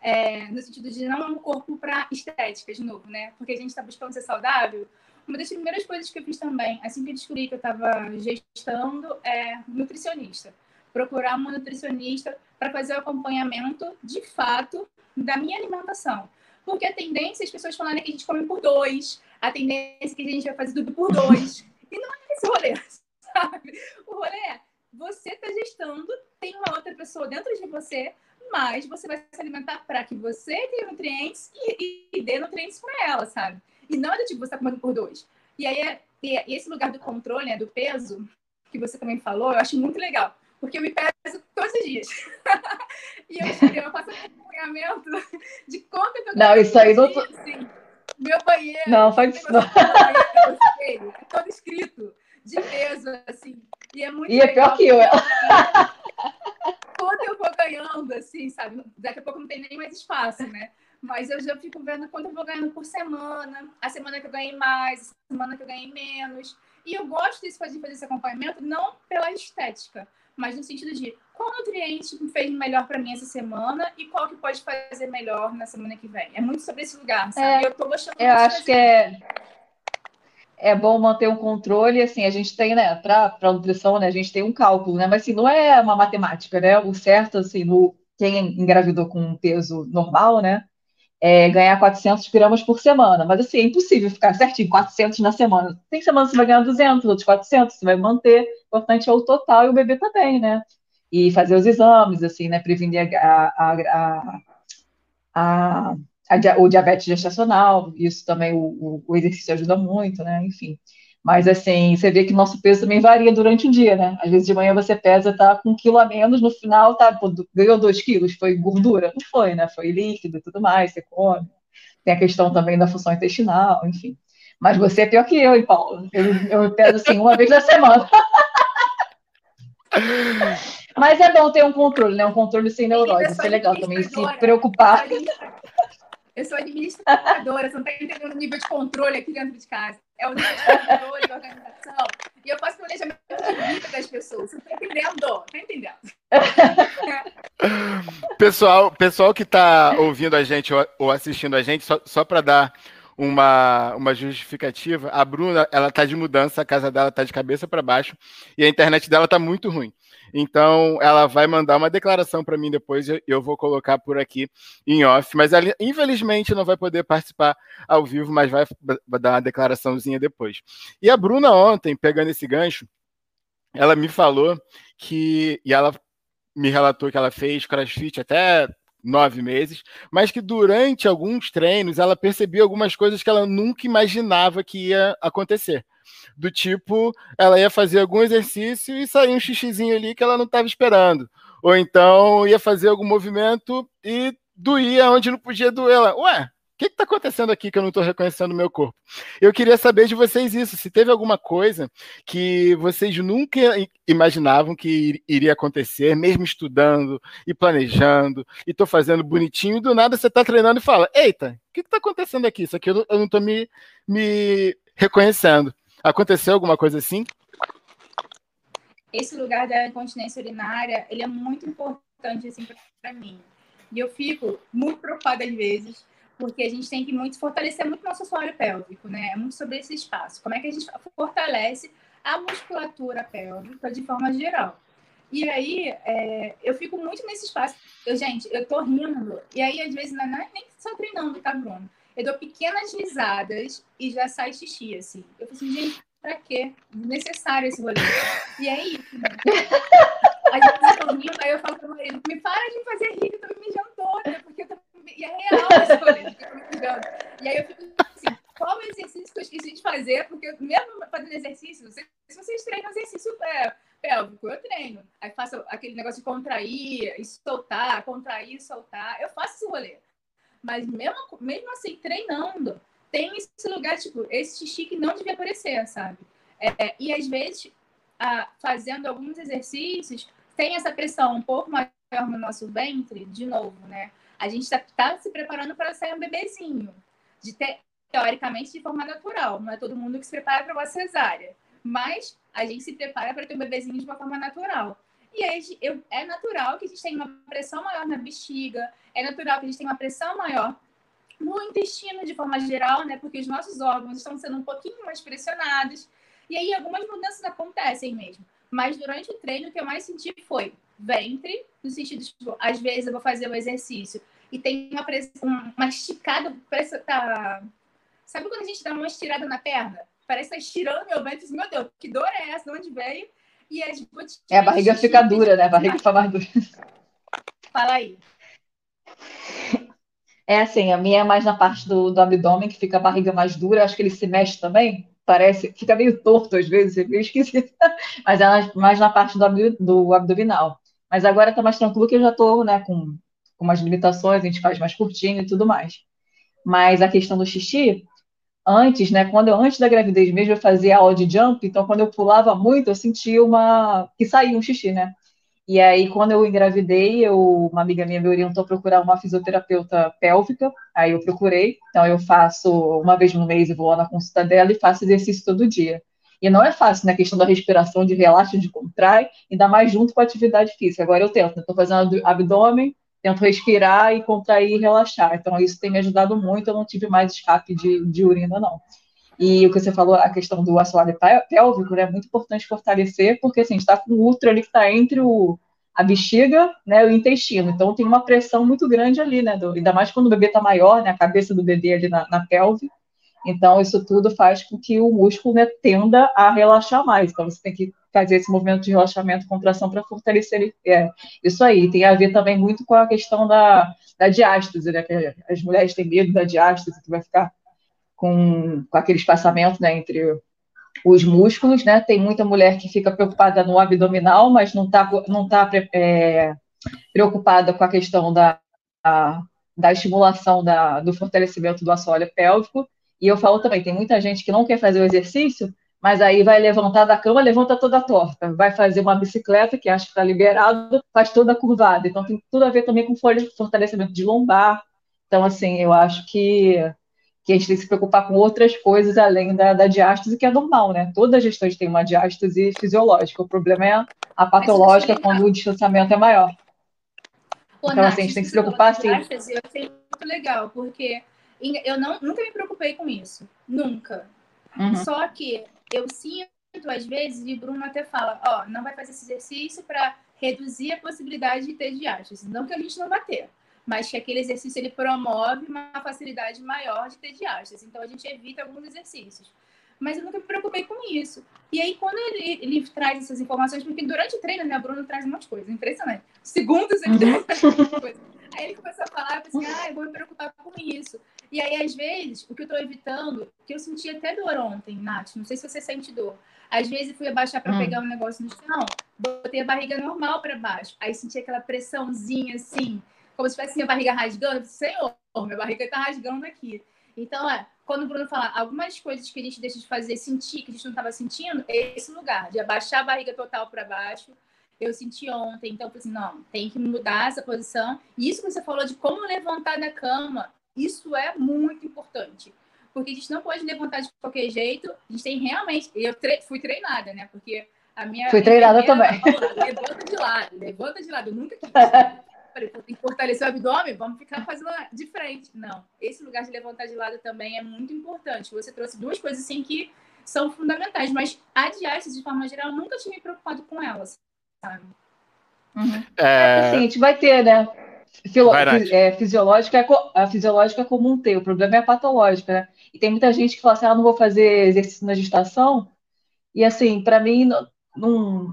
é, no sentido de não um corpo para estética, de novo, né? Porque a gente está buscando ser saudável. Uma das primeiras coisas que eu fiz também, assim que eu descobri que eu estava gestando, é nutricionista. Procurar uma nutricionista para fazer o acompanhamento, de fato, da minha alimentação. Porque a tendência é as pessoas falarem que a gente come por dois, a tendência é que a gente vai fazer tudo por dois. E não é esse rolê, sabe? O rolê é você está gestando, tem uma outra pessoa dentro de você, mas você vai se alimentar para que você tenha nutrientes e, e, e dê nutrientes para ela, sabe? E não é do tipo, você está comendo por dois. E aí, e esse lugar do controle, né, do peso, que você também falou, eu acho muito legal. Porque eu me peso todos os dias. e eu, eu faço acompanhamento de quanto eu tô Não, isso aí não. Assim, meu banheiro. Não, faz isso. Não. Banheiro, é todo escrito de peso, assim. E é muito E é pior que eu. Quando eu vou ganhando, assim, sabe? Daqui a pouco não tem nem mais espaço, né? Mas eu já fico vendo quanto eu vou ganhando por semana, a semana que eu ganhei mais, a semana que eu ganhei menos. E eu gosto de fazer esse acompanhamento não pela estética, mas no sentido de qual nutriente fez melhor para mim essa semana e qual que pode fazer melhor na semana que vem. É muito sobre esse lugar, sabe? É, eu tô gostando Eu acho que é é bom manter um controle, assim, a gente tem, né, para a nutrição, né, a gente tem um cálculo, né, mas assim, não é uma matemática, né, o certo, assim, no, quem engravidou com um peso normal, né, é ganhar 400 gramas por semana, mas assim, é impossível ficar certinho, 400 na semana, tem semana que você vai ganhar 200, outros 400, você vai manter, o importante é o total e o bebê também, né, e fazer os exames, assim, né, prevenir a, a, a, a o diabetes gestacional, isso também o, o, exercício ajuda muito, né? Enfim. Mas assim, você vê que nosso peso também varia durante o dia, né? Às vezes de manhã você pesa, tá com um quilo a menos, no final tá, pô, ganhou dois quilos, foi gordura? Não foi, né? Foi líquido e tudo mais, você come. Tem a questão também da função intestinal, enfim. Mas você é pior que eu, hein, Paulo? Eu, eu peso assim uma vez na semana. Mas é bom ter um controle, né? Um controle sem neurose. Isso é legal também, se preocupar. Eu sou administradora, você não está entendendo o nível de controle aqui dentro de casa. É o nível de controle da organização. E eu faço planejamento de vida das pessoas. Você está entendendo? Está entendendo? pessoal, pessoal que está ouvindo a gente ou assistindo a gente, só, só para dar uma, uma justificativa, a Bruna, ela tá de mudança, a casa dela tá de cabeça para baixo e a internet dela tá muito ruim. Então, ela vai mandar uma declaração para mim depois eu vou colocar por aqui em off. Mas ela, infelizmente, não vai poder participar ao vivo, mas vai, vai dar uma declaraçãozinha depois. E a Bruna, ontem, pegando esse gancho, ela me falou que. E ela me relatou que ela fez crossfit até nove meses, mas que durante alguns treinos ela percebia algumas coisas que ela nunca imaginava que ia acontecer do tipo, ela ia fazer algum exercício e sair um xixizinho ali que ela não estava esperando. Ou então ia fazer algum movimento e doía onde não podia doer. Ela, ué, o que está acontecendo aqui que eu não estou reconhecendo o meu corpo? Eu queria saber de vocês isso, se teve alguma coisa que vocês nunca imaginavam que iria acontecer, mesmo estudando e planejando, e estou fazendo bonitinho, e do nada você está treinando e fala, eita, o que está acontecendo aqui? Isso aqui eu não estou me, me reconhecendo. Aconteceu alguma coisa assim? Esse lugar da incontinência urinária, ele é muito importante assim para mim. E eu fico muito preocupada às vezes, porque a gente tem que muito fortalecer muito nosso assoalho pélvico, né? É muito sobre esse espaço. Como é que a gente fortalece a musculatura pélvica de forma geral? E aí, é, eu fico muito nesse espaço. Eu, gente, eu tô rindo. E aí, às vezes, não é nem só treinando, tá, Bruno? Eu dou pequenas risadas e já sai xixi, assim. Eu falo assim, gente, pra quê? Necessário esse rolê. E aí, a gente tá rindo, aí eu falo pro marido, me para de fazer rir, eu tô me mijando toda, porque eu tô... E é real esse rolê. E aí eu fico assim, qual o exercício que eu esqueci de fazer? Porque mesmo fazendo exercício, se vocês treinam exercício é, pélvico, eu treino. Aí faço aquele negócio de contrair soltar, contrair soltar. Eu faço esse rolê. Mas mesmo, mesmo assim, treinando, tem esse lugar, tipo, esse xixi que não devia aparecer, sabe? É, e às vezes, a, fazendo alguns exercícios, tem essa pressão um pouco maior no nosso ventre, de novo, né? A gente está tá se preparando para sair um bebezinho, de ter, teoricamente de forma natural. Não é todo mundo que se prepara para uma cesárea, mas a gente se prepara para ter um bebezinho de uma forma natural. E eu, é natural que a gente tenha uma pressão maior na bexiga, é natural que a gente tenha uma pressão maior no intestino de forma geral, né? Porque os nossos órgãos estão sendo um pouquinho mais pressionados. E aí algumas mudanças acontecem mesmo. Mas durante o treino, o que eu mais senti foi ventre, no sentido de, tipo, às vezes eu vou fazer um exercício e tem uma, pressão, uma esticada, parece tá... Sabe quando a gente dá uma estirada na perna? Parece que tá estirando meu ventre. Meu Deus, que dor é essa? De onde veio? E gotinhas... É, a barriga fica dura, né? A barriga fica mais dura. Fala aí. É assim, a minha é mais na parte do, do abdômen, que fica a barriga mais dura. Acho que ele se mexe também. parece, fica meio torto às vezes, é meio esquisito, mas é mais na parte do, do abdominal. Mas agora está mais tranquilo que eu já estou né, com, com umas limitações, a gente faz mais curtinho e tudo mais. Mas a questão do xixi, antes, né, quando eu, antes da gravidez mesmo, eu fazia aula de jump, então quando eu pulava muito, eu sentia uma. que saía um xixi, né? E aí, quando eu engravidei, eu, uma amiga minha me orientou a procurar uma fisioterapeuta pélvica. Aí eu procurei. Então, eu faço uma vez no mês, eu vou lá na consulta dela e faço exercício todo dia. E não é fácil, né? A questão da respiração, de relaxa, de contrai, ainda mais junto com a atividade física. Agora eu tento, estou né? fazendo abdômen, tento respirar e contrair e relaxar. Então, isso tem me ajudado muito. Eu não tive mais escape de, de urina, não. E o que você falou, a questão do assoalho pélvico, né, é muito importante fortalecer, porque assim, está com o útero ali que está entre o, a bexiga né, o intestino. Então tem uma pressão muito grande ali, né? Do, ainda mais quando o bebê está maior, né? A cabeça do bebê ali na, na, pelve. Então, isso tudo faz com que o músculo né, tenda a relaxar mais. Então, você tem que fazer esse movimento de relaxamento, contração para fortalecer é, isso aí. Tem a ver também muito com a questão da, da diástase, né? Que as mulheres têm medo da diástase, que vai ficar com, com aquele espaçamento né, entre os músculos, né? Tem muita mulher que fica preocupada no abdominal, mas não está não tá, é, preocupada com a questão da, a, da estimulação da, do fortalecimento do assoalho pélvico. E eu falo também, tem muita gente que não quer fazer o exercício, mas aí vai levantar da cama, levanta toda torta. Vai fazer uma bicicleta, que acha que está liberado, faz toda curvada. Então tem tudo a ver também com fortalecimento de lombar. Então, assim, eu acho que que a gente tem que se preocupar com outras coisas além da, da diástase, que é normal, né? Toda gestante tem uma diástase fisiológica. O problema é a patológica quando o distanciamento é maior. Pô, então, assim, a gente tem que se preocupar assim. Eu achei muito legal, porque eu não, nunca me preocupei com isso. Nunca. Uhum. Só que eu sinto, às vezes, e o Bruno até fala, ó, não vai fazer esse exercício para reduzir a possibilidade de ter diástase. Não que a gente não vai ter mas que aquele exercício ele promove uma facilidade maior de ter diástase. Então a gente evita alguns exercícios. Mas eu nunca me preocupei com isso. E aí, quando ele, ele traz essas informações, porque durante o treino, né, o Bruno traz um monte de coisa, impressionante. Segundos ele traz um coisa. Aí ele começou a falar, eu pensei, ah, eu vou me preocupar com isso. E aí, às vezes, o que eu tô evitando, que eu senti até dor ontem, Nath, não sei se você sente dor. Às vezes fui abaixar para hum. pegar um negócio no chão, botei a barriga normal para baixo. Aí senti aquela pressãozinha assim como se tivesse minha barriga rasgando. Senhor, minha barriga está rasgando aqui. Então, é, quando o Bruno fala algumas coisas que a gente deixa de fazer, sentir que a gente não estava sentindo, é esse lugar, de abaixar a barriga total para baixo. Eu senti ontem, então, assim, não, tem que mudar essa posição. E isso que você falou de como levantar da cama, isso é muito importante. Porque a gente não pode levantar de qualquer jeito. A gente tem realmente. Eu tre... fui treinada, né? Porque a minha. Fui treinada também. levanta de lado, levanta de lado. Eu nunca quis. tem que fortalecer o abdômen, vamos ficar fazendo de frente. Não, esse lugar de levantar de lado também é muito importante. Você trouxe duas coisas assim que são fundamentais, mas a diástase, de forma geral, eu nunca tinha me preocupado com elas, sabe? Uhum. É... é assim, a gente vai ter, né? Filo... é, fisiológica, é a fisiológica é comum ter, o problema é a patológica, né? E tem muita gente que fala assim, ah, não vou fazer exercício na gestação, e assim, para mim, não, não,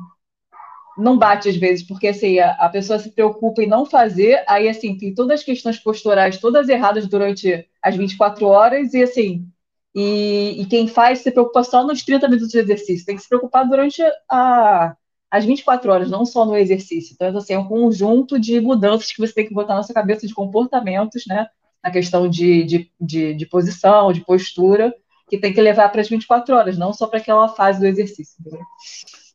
não bate às vezes, porque assim, a, a, pessoa se preocupa em não fazer, aí assim, tem todas as questões posturais todas erradas durante as 24 horas, e assim, e, e quem faz se preocupa só nos 30 minutos de exercício, tem que se preocupar durante a, as 24 horas, não só no exercício. Então, assim, é um conjunto de mudanças que você tem que botar na sua cabeça de comportamentos, né? Na questão de, de, de, de posição, de postura, que tem que levar para as 24 horas, não só para aquela fase do exercício. Entendeu?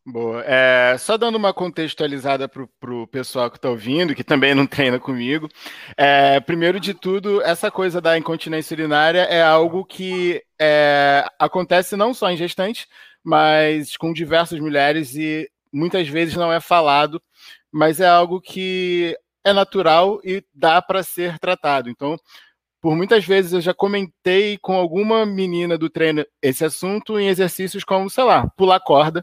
Boa. É, só dando uma contextualizada para o pessoal que está ouvindo, que também não treina comigo. É, primeiro de tudo, essa coisa da incontinência urinária é algo que é, acontece não só em gestantes, mas com diversas mulheres e muitas vezes não é falado, mas é algo que é natural e dá para ser tratado. Então, por muitas vezes eu já comentei com alguma menina do treino esse assunto em exercícios como, sei lá, pular corda.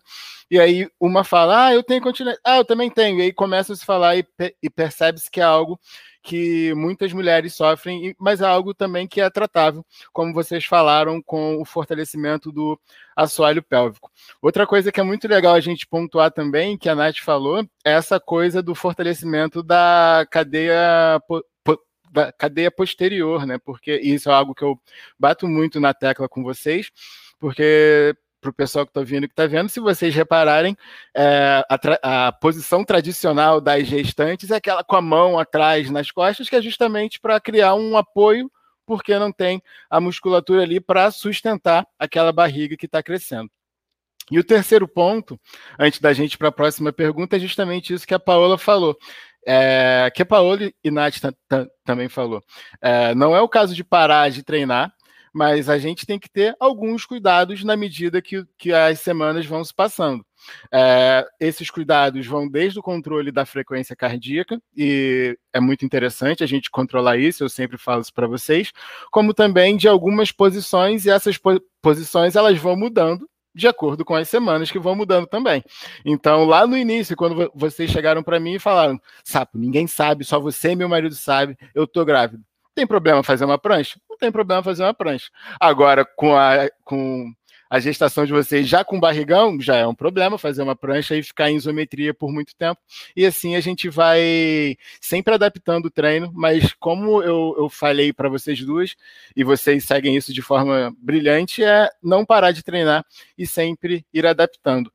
E aí uma fala, ah, eu tenho continência, ah, eu também tenho. E aí começa a se falar e, e percebe-se que é algo que muitas mulheres sofrem, mas é algo também que é tratável, como vocês falaram com o fortalecimento do assoalho pélvico. Outra coisa que é muito legal a gente pontuar também, que a Nath falou, é essa coisa do fortalecimento da cadeia da cadeia posterior, né? Porque isso é algo que eu bato muito na tecla com vocês, porque para o pessoal que está vindo que está vendo, se vocês repararem, é, a, a, posição tradicional das gestantes é aquela com a mão atrás nas costas, que é justamente para criar um apoio, porque não tem a musculatura ali para sustentar aquela barriga que está crescendo. E o terceiro ponto, antes da gente para a próxima pergunta, é justamente isso que a Paola falou. É, que a Paola e Nath também falou. É, não é o caso de parar de treinar, mas a gente tem que ter alguns cuidados na medida que, que as semanas vão se passando. É, esses cuidados vão desde o controle da frequência cardíaca, e é muito interessante a gente controlar isso, eu sempre falo isso para vocês, como também de algumas posições, e essas po posições elas vão mudando de acordo com as semanas que vão mudando também. Então, lá no início, quando vocês chegaram para mim e falaram: Sapo, ninguém sabe, só você e meu marido sabe, eu tô grávido. Tem problema fazer uma prancha? Não tem problema fazer uma prancha. Agora, com a, com a gestação de vocês já com barrigão, já é um problema fazer uma prancha e ficar em isometria por muito tempo. E assim a gente vai sempre adaptando o treino, mas como eu, eu falei para vocês duas, e vocês seguem isso de forma brilhante, é não parar de treinar e sempre ir adaptando.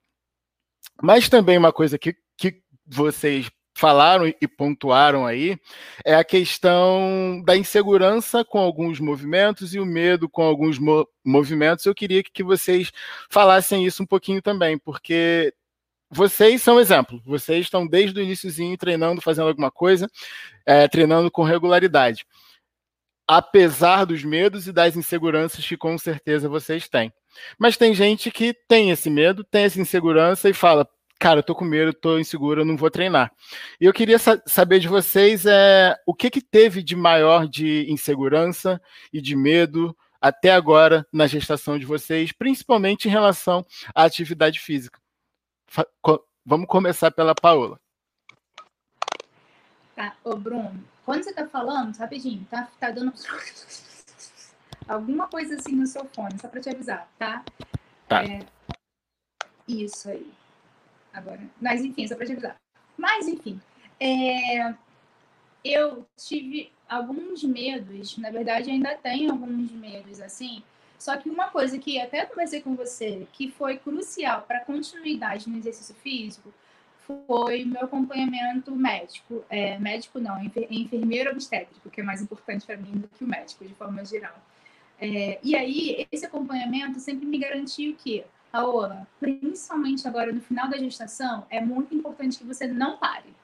Mas também uma coisa que, que vocês falaram e pontuaram aí é a questão da insegurança com alguns movimentos e o medo com alguns mo movimentos. Eu queria que vocês falassem isso um pouquinho também, porque vocês são exemplo. Vocês estão desde o iníciozinho treinando, fazendo alguma coisa, é, treinando com regularidade. Apesar dos medos e das inseguranças que com certeza vocês têm. Mas tem gente que tem esse medo, tem essa insegurança e fala: cara, eu tô com medo, tô inseguro, eu não vou treinar. E eu queria sa saber de vocês é, o que, que teve de maior de insegurança e de medo até agora na gestação de vocês, principalmente em relação à atividade física. Fa co vamos começar pela Paola. Tá, ô Bruno, quando você tá falando, rapidinho, tá, tá dando alguma coisa assim no seu fone, só para te avisar, tá? Tá. É... Isso aí agora. Mas enfim, só para te avisar. Mas enfim, é... eu tive alguns medos, na verdade ainda tenho alguns medos assim. Só que uma coisa que até conversei com você, que foi crucial para a continuidade no exercício físico, foi meu acompanhamento médico. É, médico não, enfermeiro obstétrico, que é mais importante para mim do que o médico, de forma geral. É, e aí, esse acompanhamento sempre me garantiu que Paola, principalmente agora no final da gestação, é muito importante que você não pare.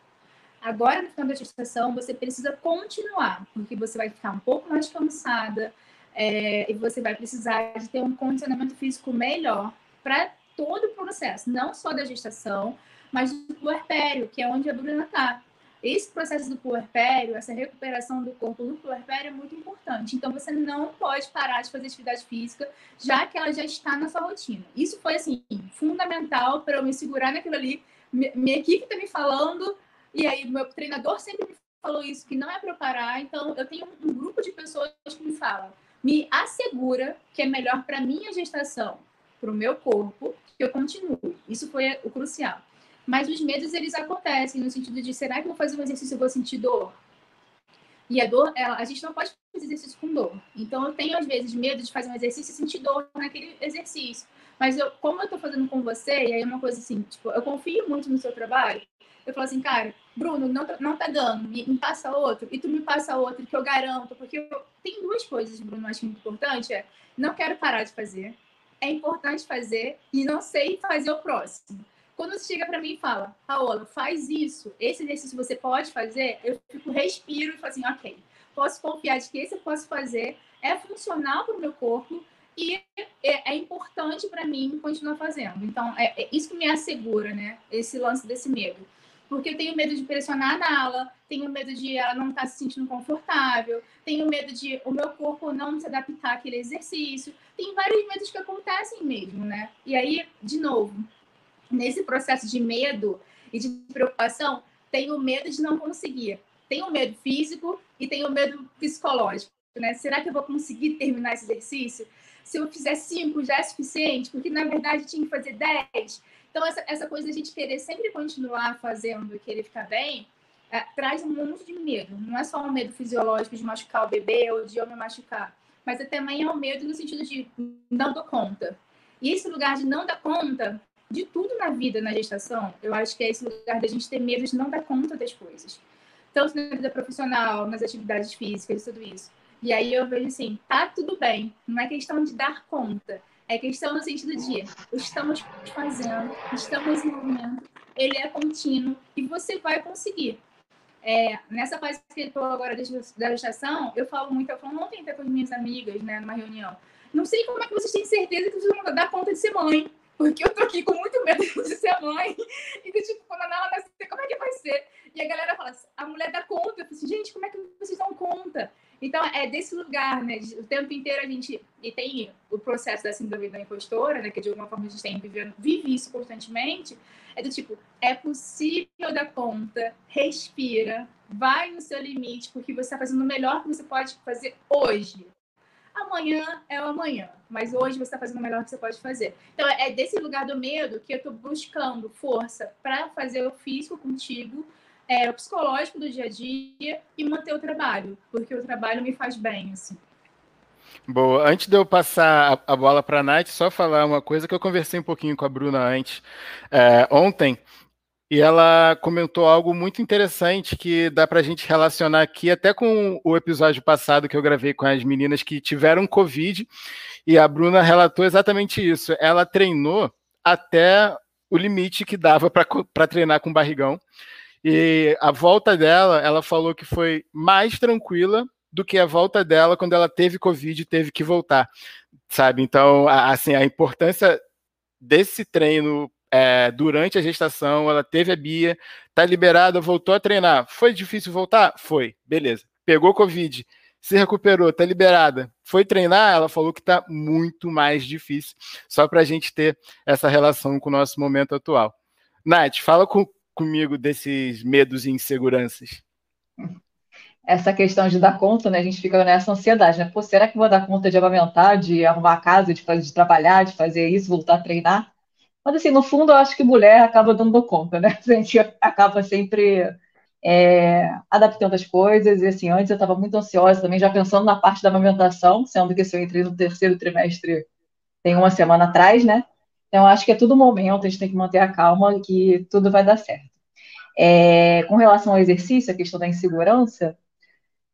Agora, no final da gestação, você precisa continuar, porque você vai ficar um pouco mais cansada é, e você vai precisar de ter um condicionamento físico melhor para todo o processo, não só da gestação, mas do puerpério, que é onde a Bruna está. Esse processo do puerpério, essa recuperação do corpo do puerpério é muito importante. Então, você não pode parar de fazer atividade física, já que ela já está na sua rotina. Isso foi, assim, fundamental para eu me segurar naquilo ali. Minha equipe está me falando, e aí meu treinador sempre me falou isso, que não é para parar. Então, eu tenho um grupo de pessoas que me falam, me assegura que é melhor para minha gestação, para o meu corpo, que eu continue. Isso foi o crucial. Mas os medos, eles acontecem no sentido de, será que eu vou fazer um exercício e vou sentir dor? E a dor, ela, a gente não pode fazer exercício com dor. Então, eu tenho, às vezes, medo de fazer um exercício e sentir dor naquele exercício. Mas eu, como eu tô fazendo com você, e aí é uma coisa assim, tipo, eu confio muito no seu trabalho, eu falo assim, cara, Bruno, não tá, não tá dando, me, me passa outro, e tu me passa outro, que eu garanto, porque eu, tem duas coisas, Bruno, acho muito importante, é, não quero parar de fazer, é importante fazer, e não sei fazer o próximo. Quando você chega para mim e fala, Paola, faz isso, esse exercício você pode fazer, eu fico, respiro e falo assim, ok, posso confiar de que esse eu posso fazer, é funcional para o meu corpo e é, é importante para mim continuar fazendo. Então, é, é, isso que me assegura, né, esse lance desse medo. Porque eu tenho medo de pressionar a ala, tenho medo de ela não estar tá se sentindo confortável, tenho medo de o meu corpo não se adaptar àquele exercício. Tem vários medos que acontecem mesmo, né? E aí, de novo, nesse processo de medo e de preocupação, tenho medo de não conseguir. Tenho medo físico e tenho medo psicológico. Né? Será que eu vou conseguir terminar esse exercício? Se eu fizer cinco já é suficiente? Porque, na verdade, tinha que fazer dez. Então, essa, essa coisa a gente querer sempre continuar fazendo e querer ficar bem, é, traz um monte de medo. Não é só um medo fisiológico de machucar o bebê ou de eu me machucar, mas também é um medo no sentido de não dou conta. E esse lugar de não dar conta de tudo na vida, na gestação, eu acho que é esse lugar da gente ter medo de não dar conta das coisas. Tanto na vida profissional, nas atividades físicas, tudo isso. E aí eu vejo assim, tá tudo bem, não é questão de dar conta, é questão no sentido de estamos fazendo, estamos em movimento, ele é contínuo e você vai conseguir. É, nessa fase que eu estou agora da gestação, eu falo muito, eu falo ontem até com as minhas amigas, né, numa reunião. Não sei como é que vocês têm certeza que vocês vão dar conta de ser mãe. Porque eu tô aqui com muito medo de ser mãe. E que, tipo, quando a Nala nascer, como é que vai ser? E a galera fala assim, a mulher dá conta. Eu falo assim, gente, como é que vocês dão conta? Então, é desse lugar, né? O tempo inteiro a gente... E tem o processo da síndrome da impostora, né? Que de alguma forma a gente tem vivendo, vive isso constantemente. É do tipo, é possível dar conta, respira, vai no seu limite, porque você está fazendo o melhor que você pode fazer hoje. Amanhã é o amanhã, mas hoje você está fazendo o melhor que você pode fazer. Então, é desse lugar do medo que eu estou buscando força para fazer o físico contigo, é, o psicológico do dia a dia e manter o trabalho, porque o trabalho me faz bem, assim. Boa. Antes de eu passar a, bola para a Nath, só falar uma coisa que eu conversei um pouquinho com a Bruna antes. É, ontem, e ela comentou algo muito interessante que dá para a gente relacionar aqui até com o episódio passado que eu gravei com as meninas que tiveram Covid. E a Bruna relatou exatamente isso. Ela treinou até o limite que dava para treinar com barrigão. E a volta dela, ela falou que foi mais tranquila do que a volta dela quando ela teve Covid e teve que voltar, sabe? Então, assim, a importância desse treino é, durante a gestação, ela teve a Bia, tá liberada, voltou a treinar. Foi difícil voltar? Foi, beleza. Pegou Covid, se recuperou, tá liberada. Foi treinar? Ela falou que tá muito mais difícil, só para a gente ter essa relação com o nosso momento atual. Nath, fala com, comigo desses medos e inseguranças essa questão de dar conta, né? A gente fica nessa ansiedade, né? Pô, será que vou dar conta de amamentar, de arrumar a casa, de, fazer, de trabalhar, de fazer isso, voltar a treinar? Mas, assim, no fundo, eu acho que mulher acaba dando conta, né? A gente acaba sempre é, adaptando as coisas. E, assim, antes eu estava muito ansiosa também, já pensando na parte da amamentação, sendo que eu entrei no terceiro trimestre tem uma semana atrás, né? Então, acho que é tudo momento, a gente tem que manter a calma que tudo vai dar certo. É, com relação ao exercício, a questão da insegurança,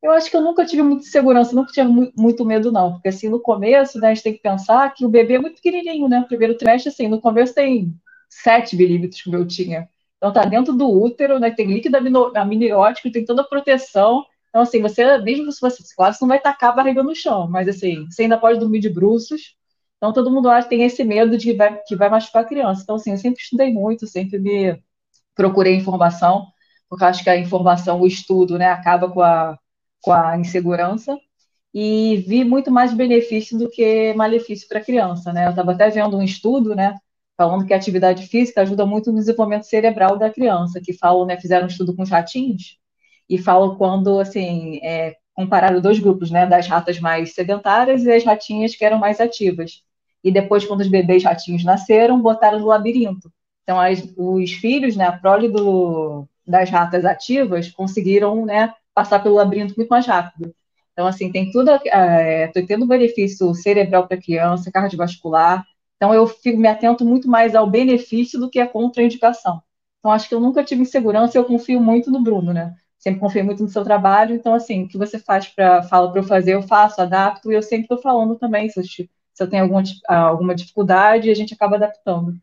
eu acho que eu nunca tive muita segurança, nunca tive muito medo, não. Porque, assim, no começo, né, a gente tem que pensar que o bebê é muito pequenininho, né? O primeiro trimestre, assim, no começo tem 7 milímetros, como eu tinha. Então, tá dentro do útero, né? Tem líquido amniótico, tem toda a proteção. Então, assim, você, mesmo se você, claro, você não vai tacar a barriga no chão, mas, assim, você ainda pode dormir de bruços. Então, todo mundo acha, tem esse medo de que vai, que vai machucar a criança. Então, assim, eu sempre estudei muito, sempre me procurei informação, porque acho que a informação, o estudo, né, acaba com a com a insegurança e vi muito mais benefício do que malefício para a criança, né? Eu estava até vendo um estudo, né, falando que a atividade física ajuda muito no desenvolvimento cerebral da criança, que falam, né, fizeram um estudo com ratinhos e falam quando, assim, é, compararam dois grupos, né, das ratas mais sedentárias e as ratinhas que eram mais ativas. E depois, quando os bebês ratinhos nasceram, botaram no labirinto. Então, as, os filhos, né, a prole do, das ratas ativas conseguiram, né, passar pelo labirinto muito mais rápido. Então, assim, tem tudo. Estou é, tendo benefício cerebral para criança, cardiovascular. Então, eu fico, me atento muito mais ao benefício do que à contraindicação. Então, acho que eu nunca tive insegurança e eu confio muito no Bruno, né? Sempre confio muito no seu trabalho. Então, assim, o que você faz para fala para eu fazer, eu faço, adapto. E eu sempre estou falando também se eu, se eu tenho alguma, alguma dificuldade, a gente acaba adaptando.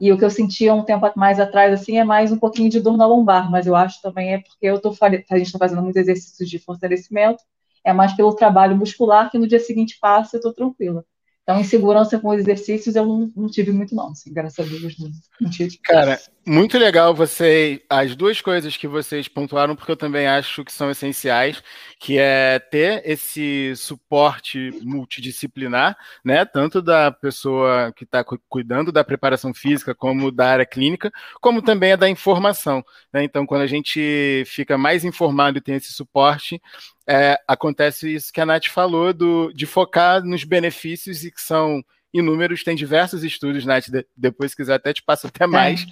E o que eu sentia um tempo mais atrás, assim, é mais um pouquinho de dor na lombar, mas eu acho também é porque eu tô, a gente está fazendo muitos exercícios de fortalecimento, é mais pelo trabalho muscular que no dia seguinte passa eu tô tranquila. Então, insegurança com os exercícios eu não, não tive muito, não, assim, graças a Deus, não, não tive. Cara, muito legal você, as duas coisas que vocês pontuaram, porque eu também acho que são essenciais, que é ter esse suporte multidisciplinar, né, tanto da pessoa que está cuidando da preparação física, como da área clínica, como também a da informação. Né? Então, quando a gente fica mais informado e tem esse suporte, é, acontece isso que a Nath falou, do, de focar nos benefícios e que são inúmeros, tem diversos estudos, Nath, de, depois se quiser até te passo até mais,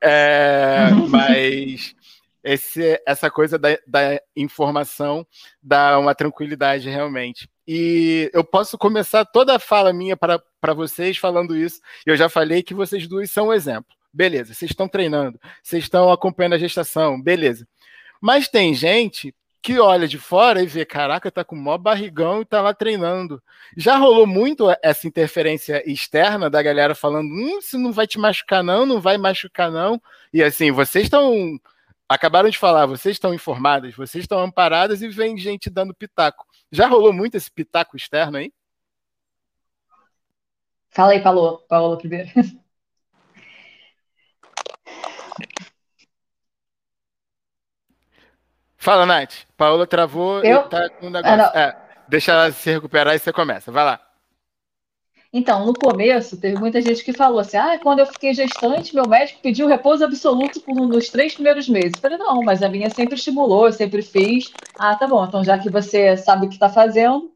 é, mas esse, essa coisa da, da informação dá uma tranquilidade realmente. E eu posso começar toda a fala minha para vocês falando isso. Eu já falei que vocês duas são um exemplo. Beleza, vocês estão treinando, vocês estão acompanhando a gestação, beleza. Mas tem gente que olha de fora e vê, caraca, tá com o maior barrigão e tá lá treinando. Já rolou muito essa interferência externa da galera falando, hum, isso não vai te machucar não, não vai machucar não. E assim, vocês estão acabaram de falar, vocês estão informadas, vocês estão amparadas e vem gente dando pitaco. Já rolou muito esse pitaco externo aí? Fala aí, Paulo, Paulo primeiro. Fala, Nath. Paola travou Eu? e tá com um negócio. Ah, é, deixa ela se recuperar e você começa. Vai lá. Então, no começo, teve muita gente que falou assim: ah, quando eu fiquei gestante, meu médico pediu repouso absoluto nos três primeiros meses. Eu falei: não, mas a minha sempre estimulou, eu sempre fiz. Ah, tá bom, então já que você sabe o que está fazendo.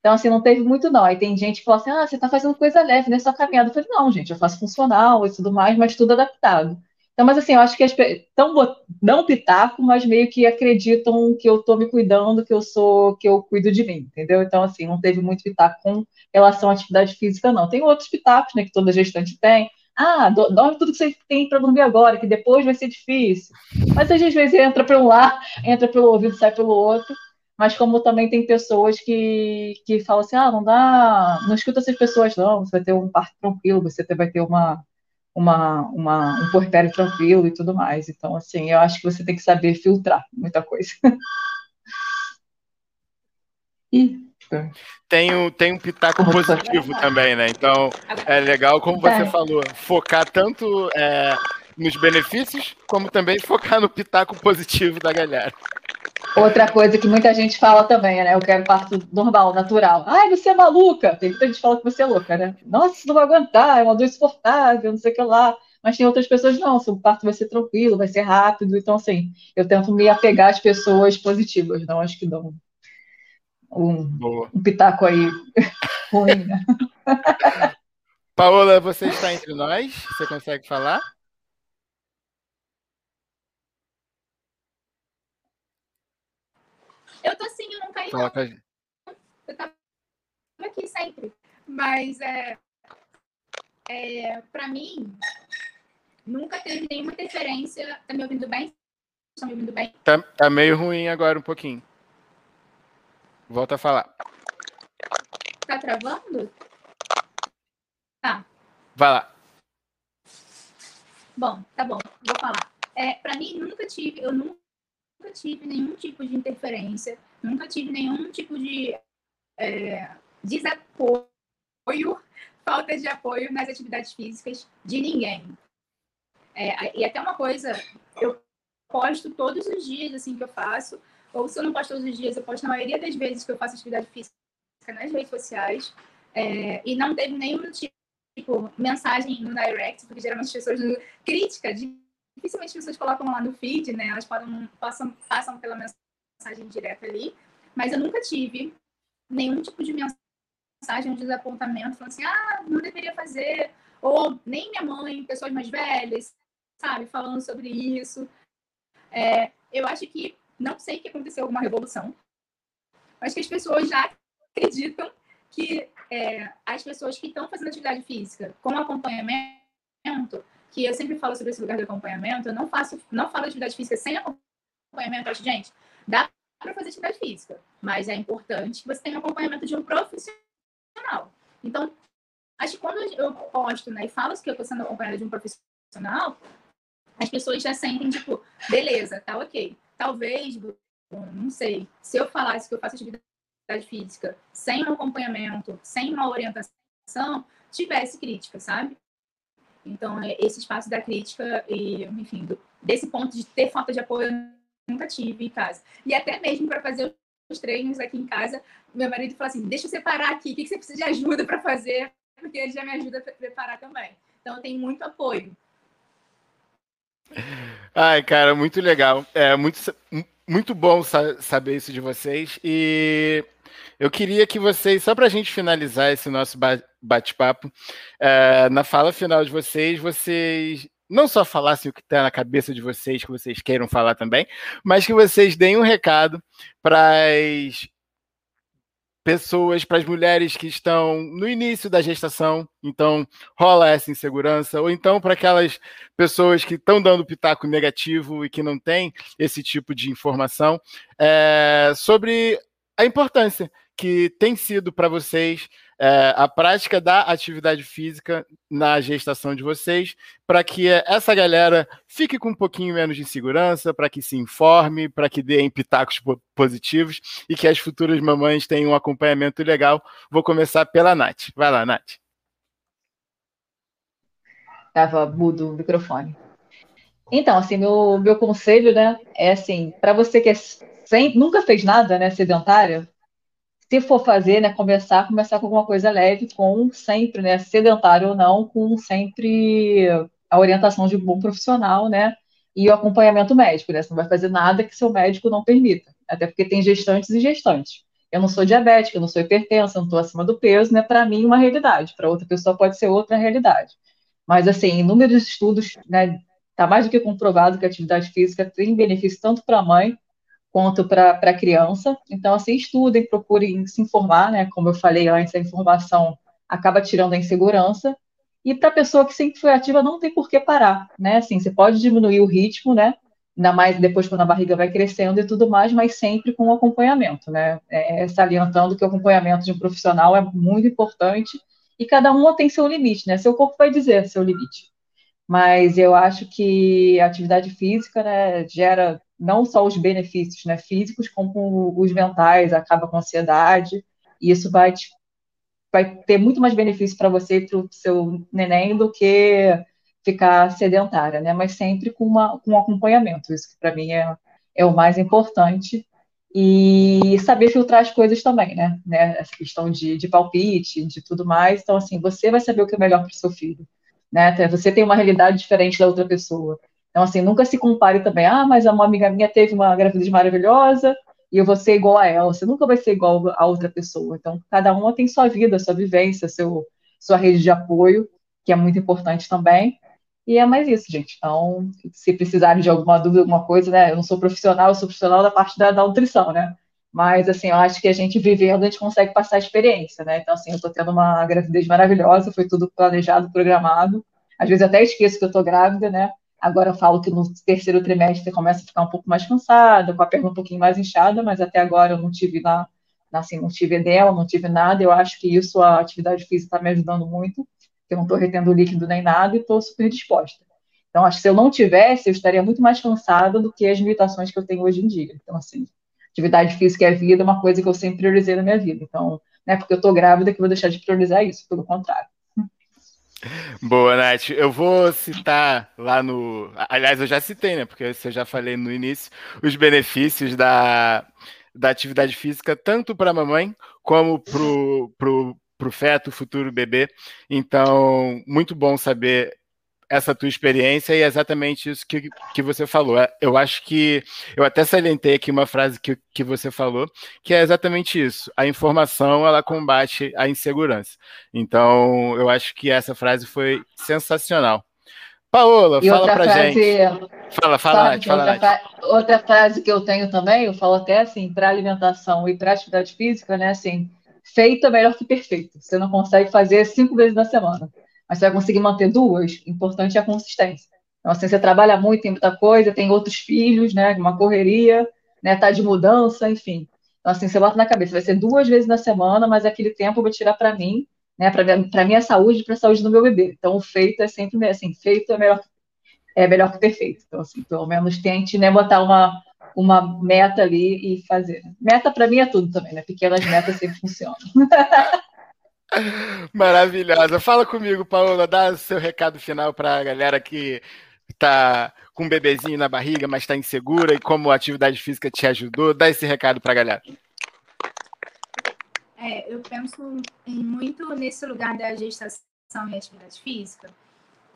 Então, assim, não teve muito, não. Aí tem gente que fala assim: ah, você está fazendo coisa leve nessa caminhada. Eu falei: não, gente, eu faço funcional e tudo mais, mas tudo adaptado. Então, mas assim, eu acho que estão não pitaco, mas meio que acreditam que eu estou me cuidando, que eu sou, que eu cuido de mim, entendeu? Então, assim, não teve muito pitaco com relação à atividade física, não. Tem outros pitacos, né, que toda gestante tem. Ah, dorme tudo que você tem para dormir agora, que depois vai ser difícil. Mas às vezes entra para um lado, entra pelo ouvido, sai pelo outro. Mas como também tem pessoas que, que falam assim, ah, não dá, não escuta essas pessoas, não, você vai ter um parto tranquilo, você vai ter uma, uma, uma, um porpério tranquilo e tudo mais. Então, assim, eu acho que você tem que saber filtrar muita coisa. e... Tem, um, tem um pitaco positivo também, né? Então, é legal, como você é. falou, focar tanto é, nos benefícios, como também focar no pitaco positivo da galera. Outra coisa que muita gente fala também, né? Eu quero parto normal, natural. Ai, você é maluca! Tem muita gente que fala que você é louca, né? Nossa, não vai aguentar, é uma dor insuportável, não sei o que lá. Mas tem outras pessoas, não, o parto vai ser tranquilo, vai ser rápido. Então, assim, eu tento me apegar às pessoas positivas, não acho que dão um, um pitaco aí ruim, né? Paola, você está entre nós? Você consegue falar? Eu tô assim, eu não caí. Não. Eu tava aqui sempre. Mas é, é, para mim, nunca teve nenhuma interferência. Tá me ouvindo bem? Estão me ouvindo bem? Tá, tá meio ruim agora um pouquinho. Volta a falar. Tá travando? Tá. Vai lá. Bom, tá bom, vou falar. É, para mim, nunca tive, eu nunca nunca tive nenhum tipo de interferência, nunca tive nenhum tipo de é, desapoio, falta de apoio nas atividades físicas de ninguém. É, e até uma coisa, eu posto todos os dias assim que eu faço, ou se eu não posto todos os dias, eu posto na maioria das vezes que eu faço atividade física nas redes sociais, é, e não teve nenhum tipo, mensagem no direct, porque geralmente as pessoas crítica de dificilmente as pessoas colocam lá no feed, né? Elas podem, passam, passam pela mensagem direta ali, mas eu nunca tive nenhum tipo de mensagem de desapontamento falando assim, ah, não deveria fazer, ou nem minha mãe, pessoas mais velhas, sabe, falando sobre isso. É, eu acho que, não sei que aconteceu alguma revolução, acho que as pessoas já acreditam que é, as pessoas que estão fazendo atividade física com acompanhamento que eu sempre falo sobre esse lugar de acompanhamento, eu não faço, não falo de atividade física sem acompanhamento. Eu acho, gente, dá para fazer atividade física, mas é importante que você tenha acompanhamento de um profissional. Então, acho que quando eu posto, né, e falo que eu estou sendo acompanhada de um profissional, as pessoas já sentem, tipo, beleza, tá ok. Talvez, não sei, se eu falasse que eu faço atividade física sem um acompanhamento, sem uma orientação, tivesse crítica, sabe? Então, é, esse espaço da crítica e, enfim, do, desse ponto de ter falta de apoio, eu nunca tive em casa. E até mesmo para fazer os treinos aqui em casa, meu marido fala assim: deixa eu separar aqui, o que você precisa de ajuda para fazer? Porque ele já me ajuda a preparar também. Então, tem muito apoio. Ai, cara, muito legal. É muito, muito bom saber isso de vocês. E eu queria que vocês, só para a gente finalizar esse nosso bate-papo, é, na fala final de vocês, vocês não só falassem o que está na cabeça de vocês, que vocês queiram falar também, mas que vocês deem um recado para as pessoas, para as mulheres que estão no início da gestação, então rola essa insegurança, ou então para aquelas pessoas que estão dando pitaco negativo e que não têm esse tipo de informação, é, sobre a importância que tem sido para vocês é, a prática da atividade física na gestação de vocês, para que essa galera fique com um pouquinho menos de insegurança, para que se informe, para que dê pitacos positivos e que as futuras mamães tenham um acompanhamento legal. Vou começar pela Nath. Vai lá, Nath. Tava mudo o microfone. Então, assim, meu, meu conselho, né, é assim, para você que é sem, nunca fez nada, né, sedentário, se for fazer, né, começar, começar com alguma coisa leve, com sempre, né, sedentário ou não, com sempre a orientação de um bom profissional, né, e o acompanhamento médico, né, você não vai fazer nada que seu médico não permita, até porque tem gestantes e gestantes. Eu não sou diabética, eu não sou hipertensa, eu não estou acima do peso, né, para mim uma realidade, para outra pessoa pode ser outra realidade. Mas, assim, inúmeros estudos, né, está mais do que comprovado que a atividade física tem benefício tanto para a mãe quanto para a criança. Então, assim, estudem, procurem se informar, né? Como eu falei antes, a informação acaba tirando a insegurança. E para a pessoa que sempre foi ativa, não tem por que parar, né? Assim, você pode diminuir o ritmo, né? Ainda mais depois quando a barriga vai crescendo e tudo mais, mas sempre com acompanhamento, né? É, salientando que o acompanhamento de um profissional é muito importante e cada um tem seu limite, né? Seu corpo vai dizer seu limite. Mas eu acho que a atividade física né, gera não só os benefícios né, físicos, como os mentais, acaba com a ansiedade, e isso vai, te, vai ter muito mais benefício para você e para o seu neném do que ficar sedentária, né? Mas sempre com, uma, com um acompanhamento, isso que para mim é, é o mais importante. E saber filtrar as coisas também, né? né? Essa questão de, de palpite, de tudo mais. Então, assim, você vai saber o que é melhor para o seu filho. Né? Você tem uma realidade diferente da outra pessoa. Então, assim, nunca se compare também. Ah, mas uma amiga minha teve uma gravidez maravilhosa e eu vou ser igual a ela. Você nunca vai ser igual a outra pessoa. Então, cada uma tem sua vida, sua vivência, seu, sua rede de apoio, que é muito importante também. E é mais isso, gente. Então, se precisarem de alguma dúvida, alguma coisa, né? Eu não sou profissional, eu sou profissional da parte da, da nutrição, né? Mas, assim, eu acho que a gente vivendo, a gente consegue passar a experiência, né? Então, assim, eu tô tendo uma gravidez maravilhosa, foi tudo planejado, programado. Às vezes eu até esqueço que eu tô grávida, né? Agora eu falo que no terceiro trimestre começa a ficar um pouco mais cansada, com a perna um pouquinho mais inchada, mas até agora eu não tive lá, assim, não tive edema, não tive nada. Eu acho que isso, a atividade física está me ajudando muito, eu não estou retendo líquido nem nada e estou super disposta. Então, acho que se eu não tivesse, eu estaria muito mais cansada do que as limitações que eu tenho hoje em dia. Então, assim, atividade física é vida, é uma coisa que eu sempre priorizei na minha vida. Então, não é porque eu estou grávida que eu vou deixar de priorizar isso, pelo contrário. Boa, Nath. Eu vou citar lá no. Aliás, eu já citei, né? Porque eu já falei no início, os benefícios da, da atividade física, tanto para a mamãe como para o pro, pro feto, futuro bebê. Então, muito bom saber essa tua experiência e é exatamente isso que, que você falou. É, eu acho que eu até salientei aqui uma frase que, que você falou, que é exatamente isso. A informação ela combate a insegurança. Então, eu acho que essa frase foi sensacional. Paola, e fala pra frase, gente. Fala, fala, Nath, fala, outra, Nath. outra frase que eu tenho também, eu falo até assim, para alimentação e para atividade física, né? Assim, feito é melhor que perfeito. Você não consegue fazer cinco vezes na semana mas você vai conseguir manter duas. O importante é a consistência. Então, assim, você trabalha muito, tem muita coisa, tem outros filhos, né? Uma correria, né? Tá de mudança, enfim. Então, assim, você bota na cabeça, vai ser duas vezes na semana, mas aquele tempo eu vou tirar para mim, né? Para minha saúde e para a saúde do meu bebê. Então, o feito é sempre assim, feito é melhor, é melhor que perfeito. Então, assim, pelo menos tente, né? Botar uma, uma meta ali e fazer. Meta para mim é tudo também, né? Pequenas metas sempre funcionam. Maravilhosa. Fala comigo, Paola, dá seu recado final para a galera que está com um bebezinho na barriga, mas está insegura e como a atividade física te ajudou. Dá esse recado para a galera. É, eu penso muito nesse lugar da gestação e atividade física,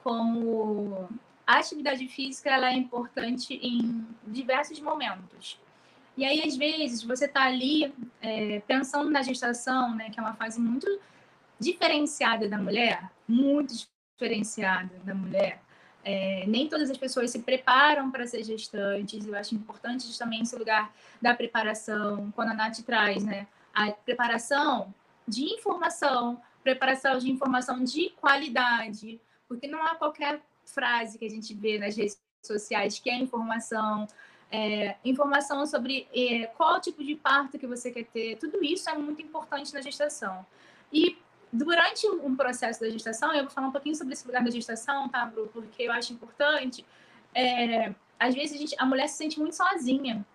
como a atividade física ela é importante em diversos momentos. E aí, às vezes, você está ali é, pensando na gestação, né, que é uma fase muito diferenciada da mulher, muito diferenciada da mulher, É, nem todas as pessoas se preparam para ser gestantes. Eu acho importante também esse lugar da preparação, quando a Nath traz, né? A preparação de informação, preparação de informação de qualidade, porque não há qualquer frase que a gente vê nas redes sociais que é informação, é, informação sobre é, qual tipo de parto que você quer ter, tudo isso é muito importante na gestação. E durante um processo da gestação, eu vou falar um pouquinho sobre esse lugar da gestação, tá, Bru? Porque eu acho importante. É, às vezes a, gente, a, mulher se sente muito sozinha.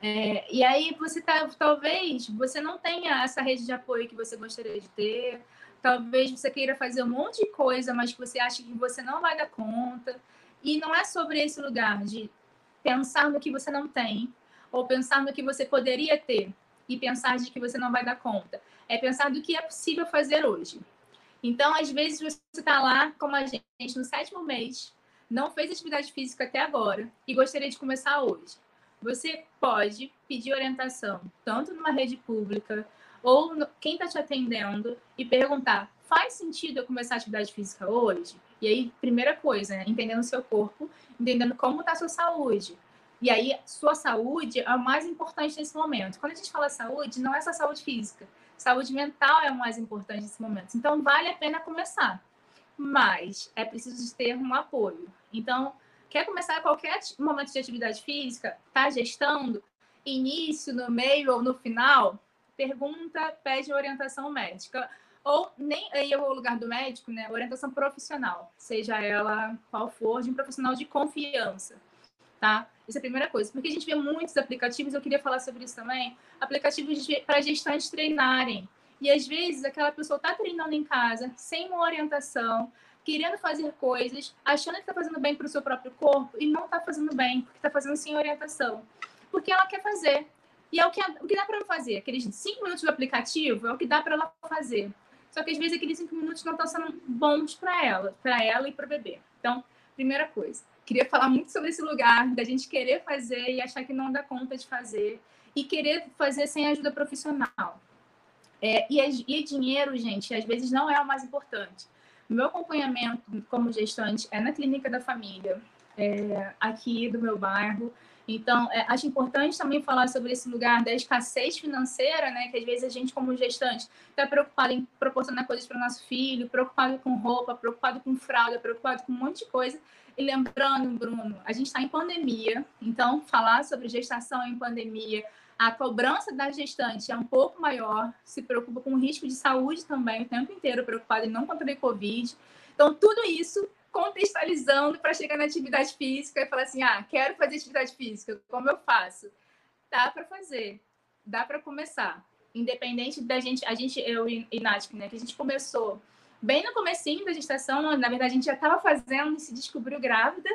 É, e aí você tá, talvez você não tenha essa rede de apoio que você gostaria de ter. Talvez você queira fazer um monte de coisa, mas que você acha que você não vai dar conta. E não é sobre esse lugar de pensar no que você não tem, ou pensar no que você poderia ter, e pensar de que você não vai dar conta é pensar do que é possível fazer hoje. Então, às vezes, você está lá, como a gente, no sétimo mês, não fez atividade física até agora e gostaria de começar hoje. Você pode pedir orientação, tanto numa rede pública ou no, quem está te atendendo, e perguntar: faz sentido eu começar a atividade física hoje? E aí, primeira coisa, né? entendendo o seu corpo, entendendo como está a sua saúde. E aí, sua saúde é o mais importante nesse momento. Quando a gente fala saúde, não é só saúde física. Saúde mental é o mais importante nesse momento. Então, vale a pena começar. Mas é preciso ter um apoio. Então, quer começar qualquer momento de atividade física, está gestando, início, no meio ou no final, pergunta, pede orientação médica. Ou nem aí é o lugar do médico, né? Orientação profissional, seja ela qual for, de um profissional de confiança, tá? Isso é a primeira coisa. Porque a gente vê muitos aplicativos, eu queria falar sobre isso também, aplicativos para gestantes treinarem. E às vezes aquela pessoa está treinando em casa, sem uma orientação, querendo fazer coisas, achando que está fazendo bem para o seu próprio corpo e não está fazendo bem, porque está fazendo sem orientação. Porque ela quer fazer. E é o que, o que dá para ela fazer. Aqueles cinco minutos do aplicativo é o que dá para ela fazer. Só que às vezes aqueles cinco minutos não estão sendo bons para ela, para ela e para o bebê. Então, primeira coisa queria falar muito sobre esse lugar da gente querer fazer e achar que não dá conta de fazer e querer fazer sem ajuda profissional. É, e, e dinheiro, gente, às vezes não é o mais importante. Meu acompanhamento como gestante é na clínica da família, é, aqui do meu bairro. Então, é, acho importante também falar sobre esse lugar da escassez financeira, né? Que às vezes a gente, como gestante, está preocupado em proporcionar coisas para o nosso filho, preocupado com roupa, preocupado com fralda, preocupado com um monte de coisa. E lembrando, Bruno, a gente está em pandemia, então falar sobre gestação em pandemia, a cobrança da gestante é um pouco maior, se preocupa com o risco de saúde também, o tempo inteiro preocupado em não contrair Covid. Então, tudo isso contextualizando para chegar na atividade física e falar assim: ah, quero fazer atividade física, como eu faço? Dá para fazer, dá para começar. Independente da gente, a gente, eu e Nath, né, que a gente começou bem no comecinho da gestação, na verdade a gente já estava fazendo e se descobriu grávida,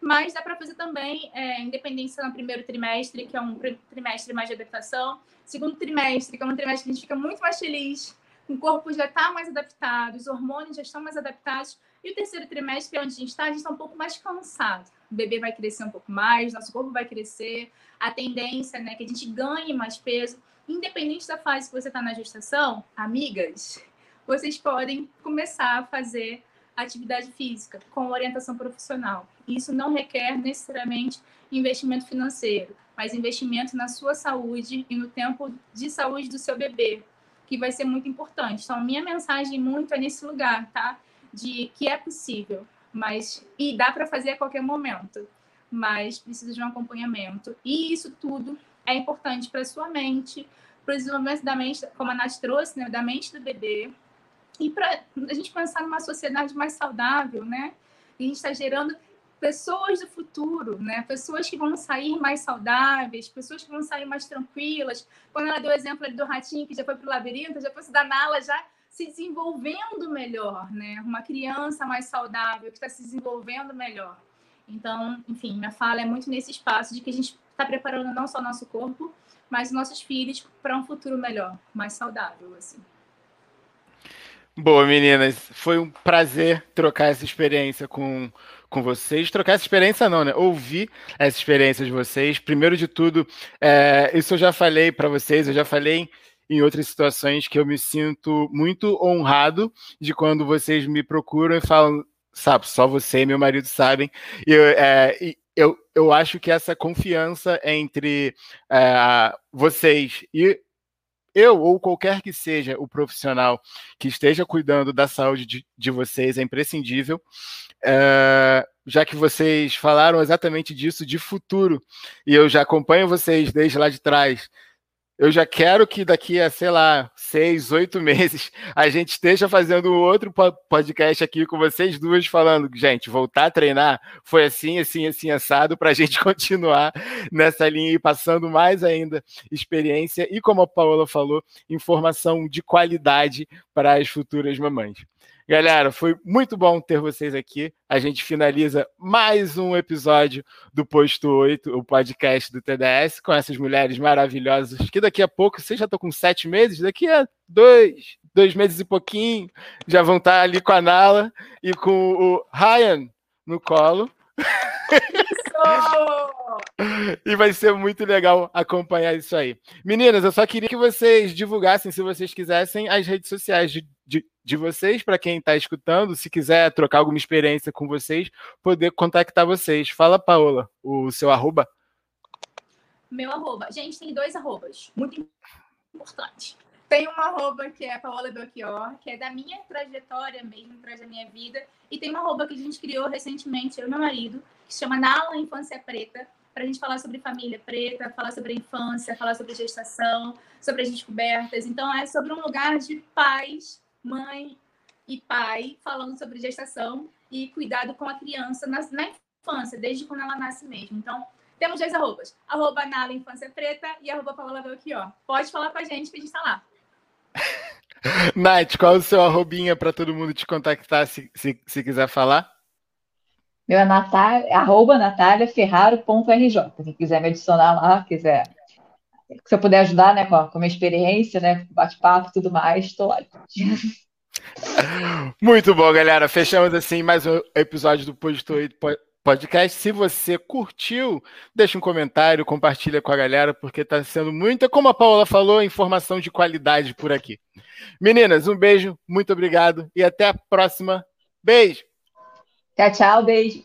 mas dá para fazer também é, independência no primeiro trimestre, que é um trimestre mais de adaptação, segundo trimestre, que é um trimestre que a gente fica muito mais feliz, o corpo já está mais adaptado, os hormônios já estão mais adaptados, e o terceiro trimestre, é onde a gente está, a gente está um pouco mais cansado. O bebê vai crescer um pouco mais, nosso corpo vai crescer, a tendência né, que a gente ganhe mais peso. Independente da fase que você está na gestação, amigas, vocês podem começar a fazer atividade física com orientação profissional. Isso não requer necessariamente investimento financeiro, mas investimento na sua saúde e no tempo de saúde do seu bebê, que vai ser muito importante. Então, minha mensagem muito é nesse lugar, tá? De que é possível, mas e dá para fazer a qualquer momento, mas precisa de um acompanhamento. E isso tudo é importante para sua mente, para o desenvolvimento da mente, como a Nath trouxe, né, da mente do bebê, e para a gente pensar numa sociedade mais saudável, né? A gente está gerando pessoas do futuro, né? Pessoas que vão sair mais saudáveis, pessoas que vão sair mais tranquilas. Quando ela deu o exemplo do ratinho que já foi para o labirinto, já fosse da Nala já se desenvolvendo melhor, né? Uma criança mais saudável que está se desenvolvendo melhor. Então, enfim, minha fala é muito nesse espaço de que a gente está preparando não só nosso corpo, mas nossos filhos para um futuro melhor, mais saudável, assim. Boa, meninas. Foi um prazer trocar essa experiência com, com vocês. Trocar essa experiência, não, né? Ouvir essa experiência de vocês. Primeiro de tudo, é, isso eu já falei para vocês, eu já falei em outras situações que eu me sinto muito honrado de quando vocês me procuram e falam: sabe, só você e meu marido sabem. E, é, e eu, eu acho que essa confiança entre é, vocês e eu ou qualquer que seja o profissional que esteja cuidando da saúde de, de vocês é imprescindível, é, já que vocês falaram exatamente disso de futuro e eu já acompanho vocês desde lá de trás eu já quero que daqui a, sei lá, seis, oito meses, a gente esteja fazendo outro podcast aqui com vocês duas, falando, gente, voltar a treinar foi assim, assim, assim, assado, para a gente continuar nessa linha e passando mais ainda experiência e, como a Paola falou, informação de qualidade para as futuras mamães. Galera, foi muito bom ter vocês aqui. A gente finaliza mais um episódio do Posto 8, o podcast do TDS, com essas mulheres maravilhosas, que daqui a pouco, vocês já estão com sete meses, daqui a dois, dois meses e pouquinho, já vão estar ali com a Nala e com o Ryan no colo. e vai ser muito legal acompanhar isso aí. Meninas, eu só queria que vocês divulgassem, se vocês quisessem, as redes sociais de, de, de vocês, para quem está escutando, se quiser trocar alguma experiência com vocês, poder contactar vocês. Fala, Paola, o seu arroba. Meu arroba. Gente, tem dois arrobas. Muito importante. Tem uma arroba que é Paola Belchior, que é da minha trajetória mesmo, traz da minha vida. E tem uma arroba que a gente criou recentemente, eu e meu marido, que chama Nala Infância Preta, para a gente falar sobre família preta, falar sobre a infância, falar sobre gestação, sobre as descobertas. Então, é sobre um lugar de paz, mãe e pai, falando sobre gestação e cuidado com a criança na, na infância, desde quando ela nasce mesmo. Então, temos dois arrobas. Arroba Nala Infância Preta e arroba Paola Belchior. Pode falar com a gente que a gente está lá. Nath, qual é o seu arrobinha para todo mundo te contactar se, se, se quiser falar? Meu é Natália, arroba nataliaferraro.rj. Quem quiser me adicionar lá, quiser. Se eu puder ajudar, né, com a, com a minha experiência, né, bate-papo e tudo mais, estou lá. Muito bom, galera. Fechamos assim mais um episódio do 8 Podcast. Se você curtiu, deixa um comentário, compartilha com a galera, porque está sendo muita, como a Paula falou, informação de qualidade por aqui. Meninas, um beijo, muito obrigado e até a próxima. Beijo! Tchau, tchau, beijo.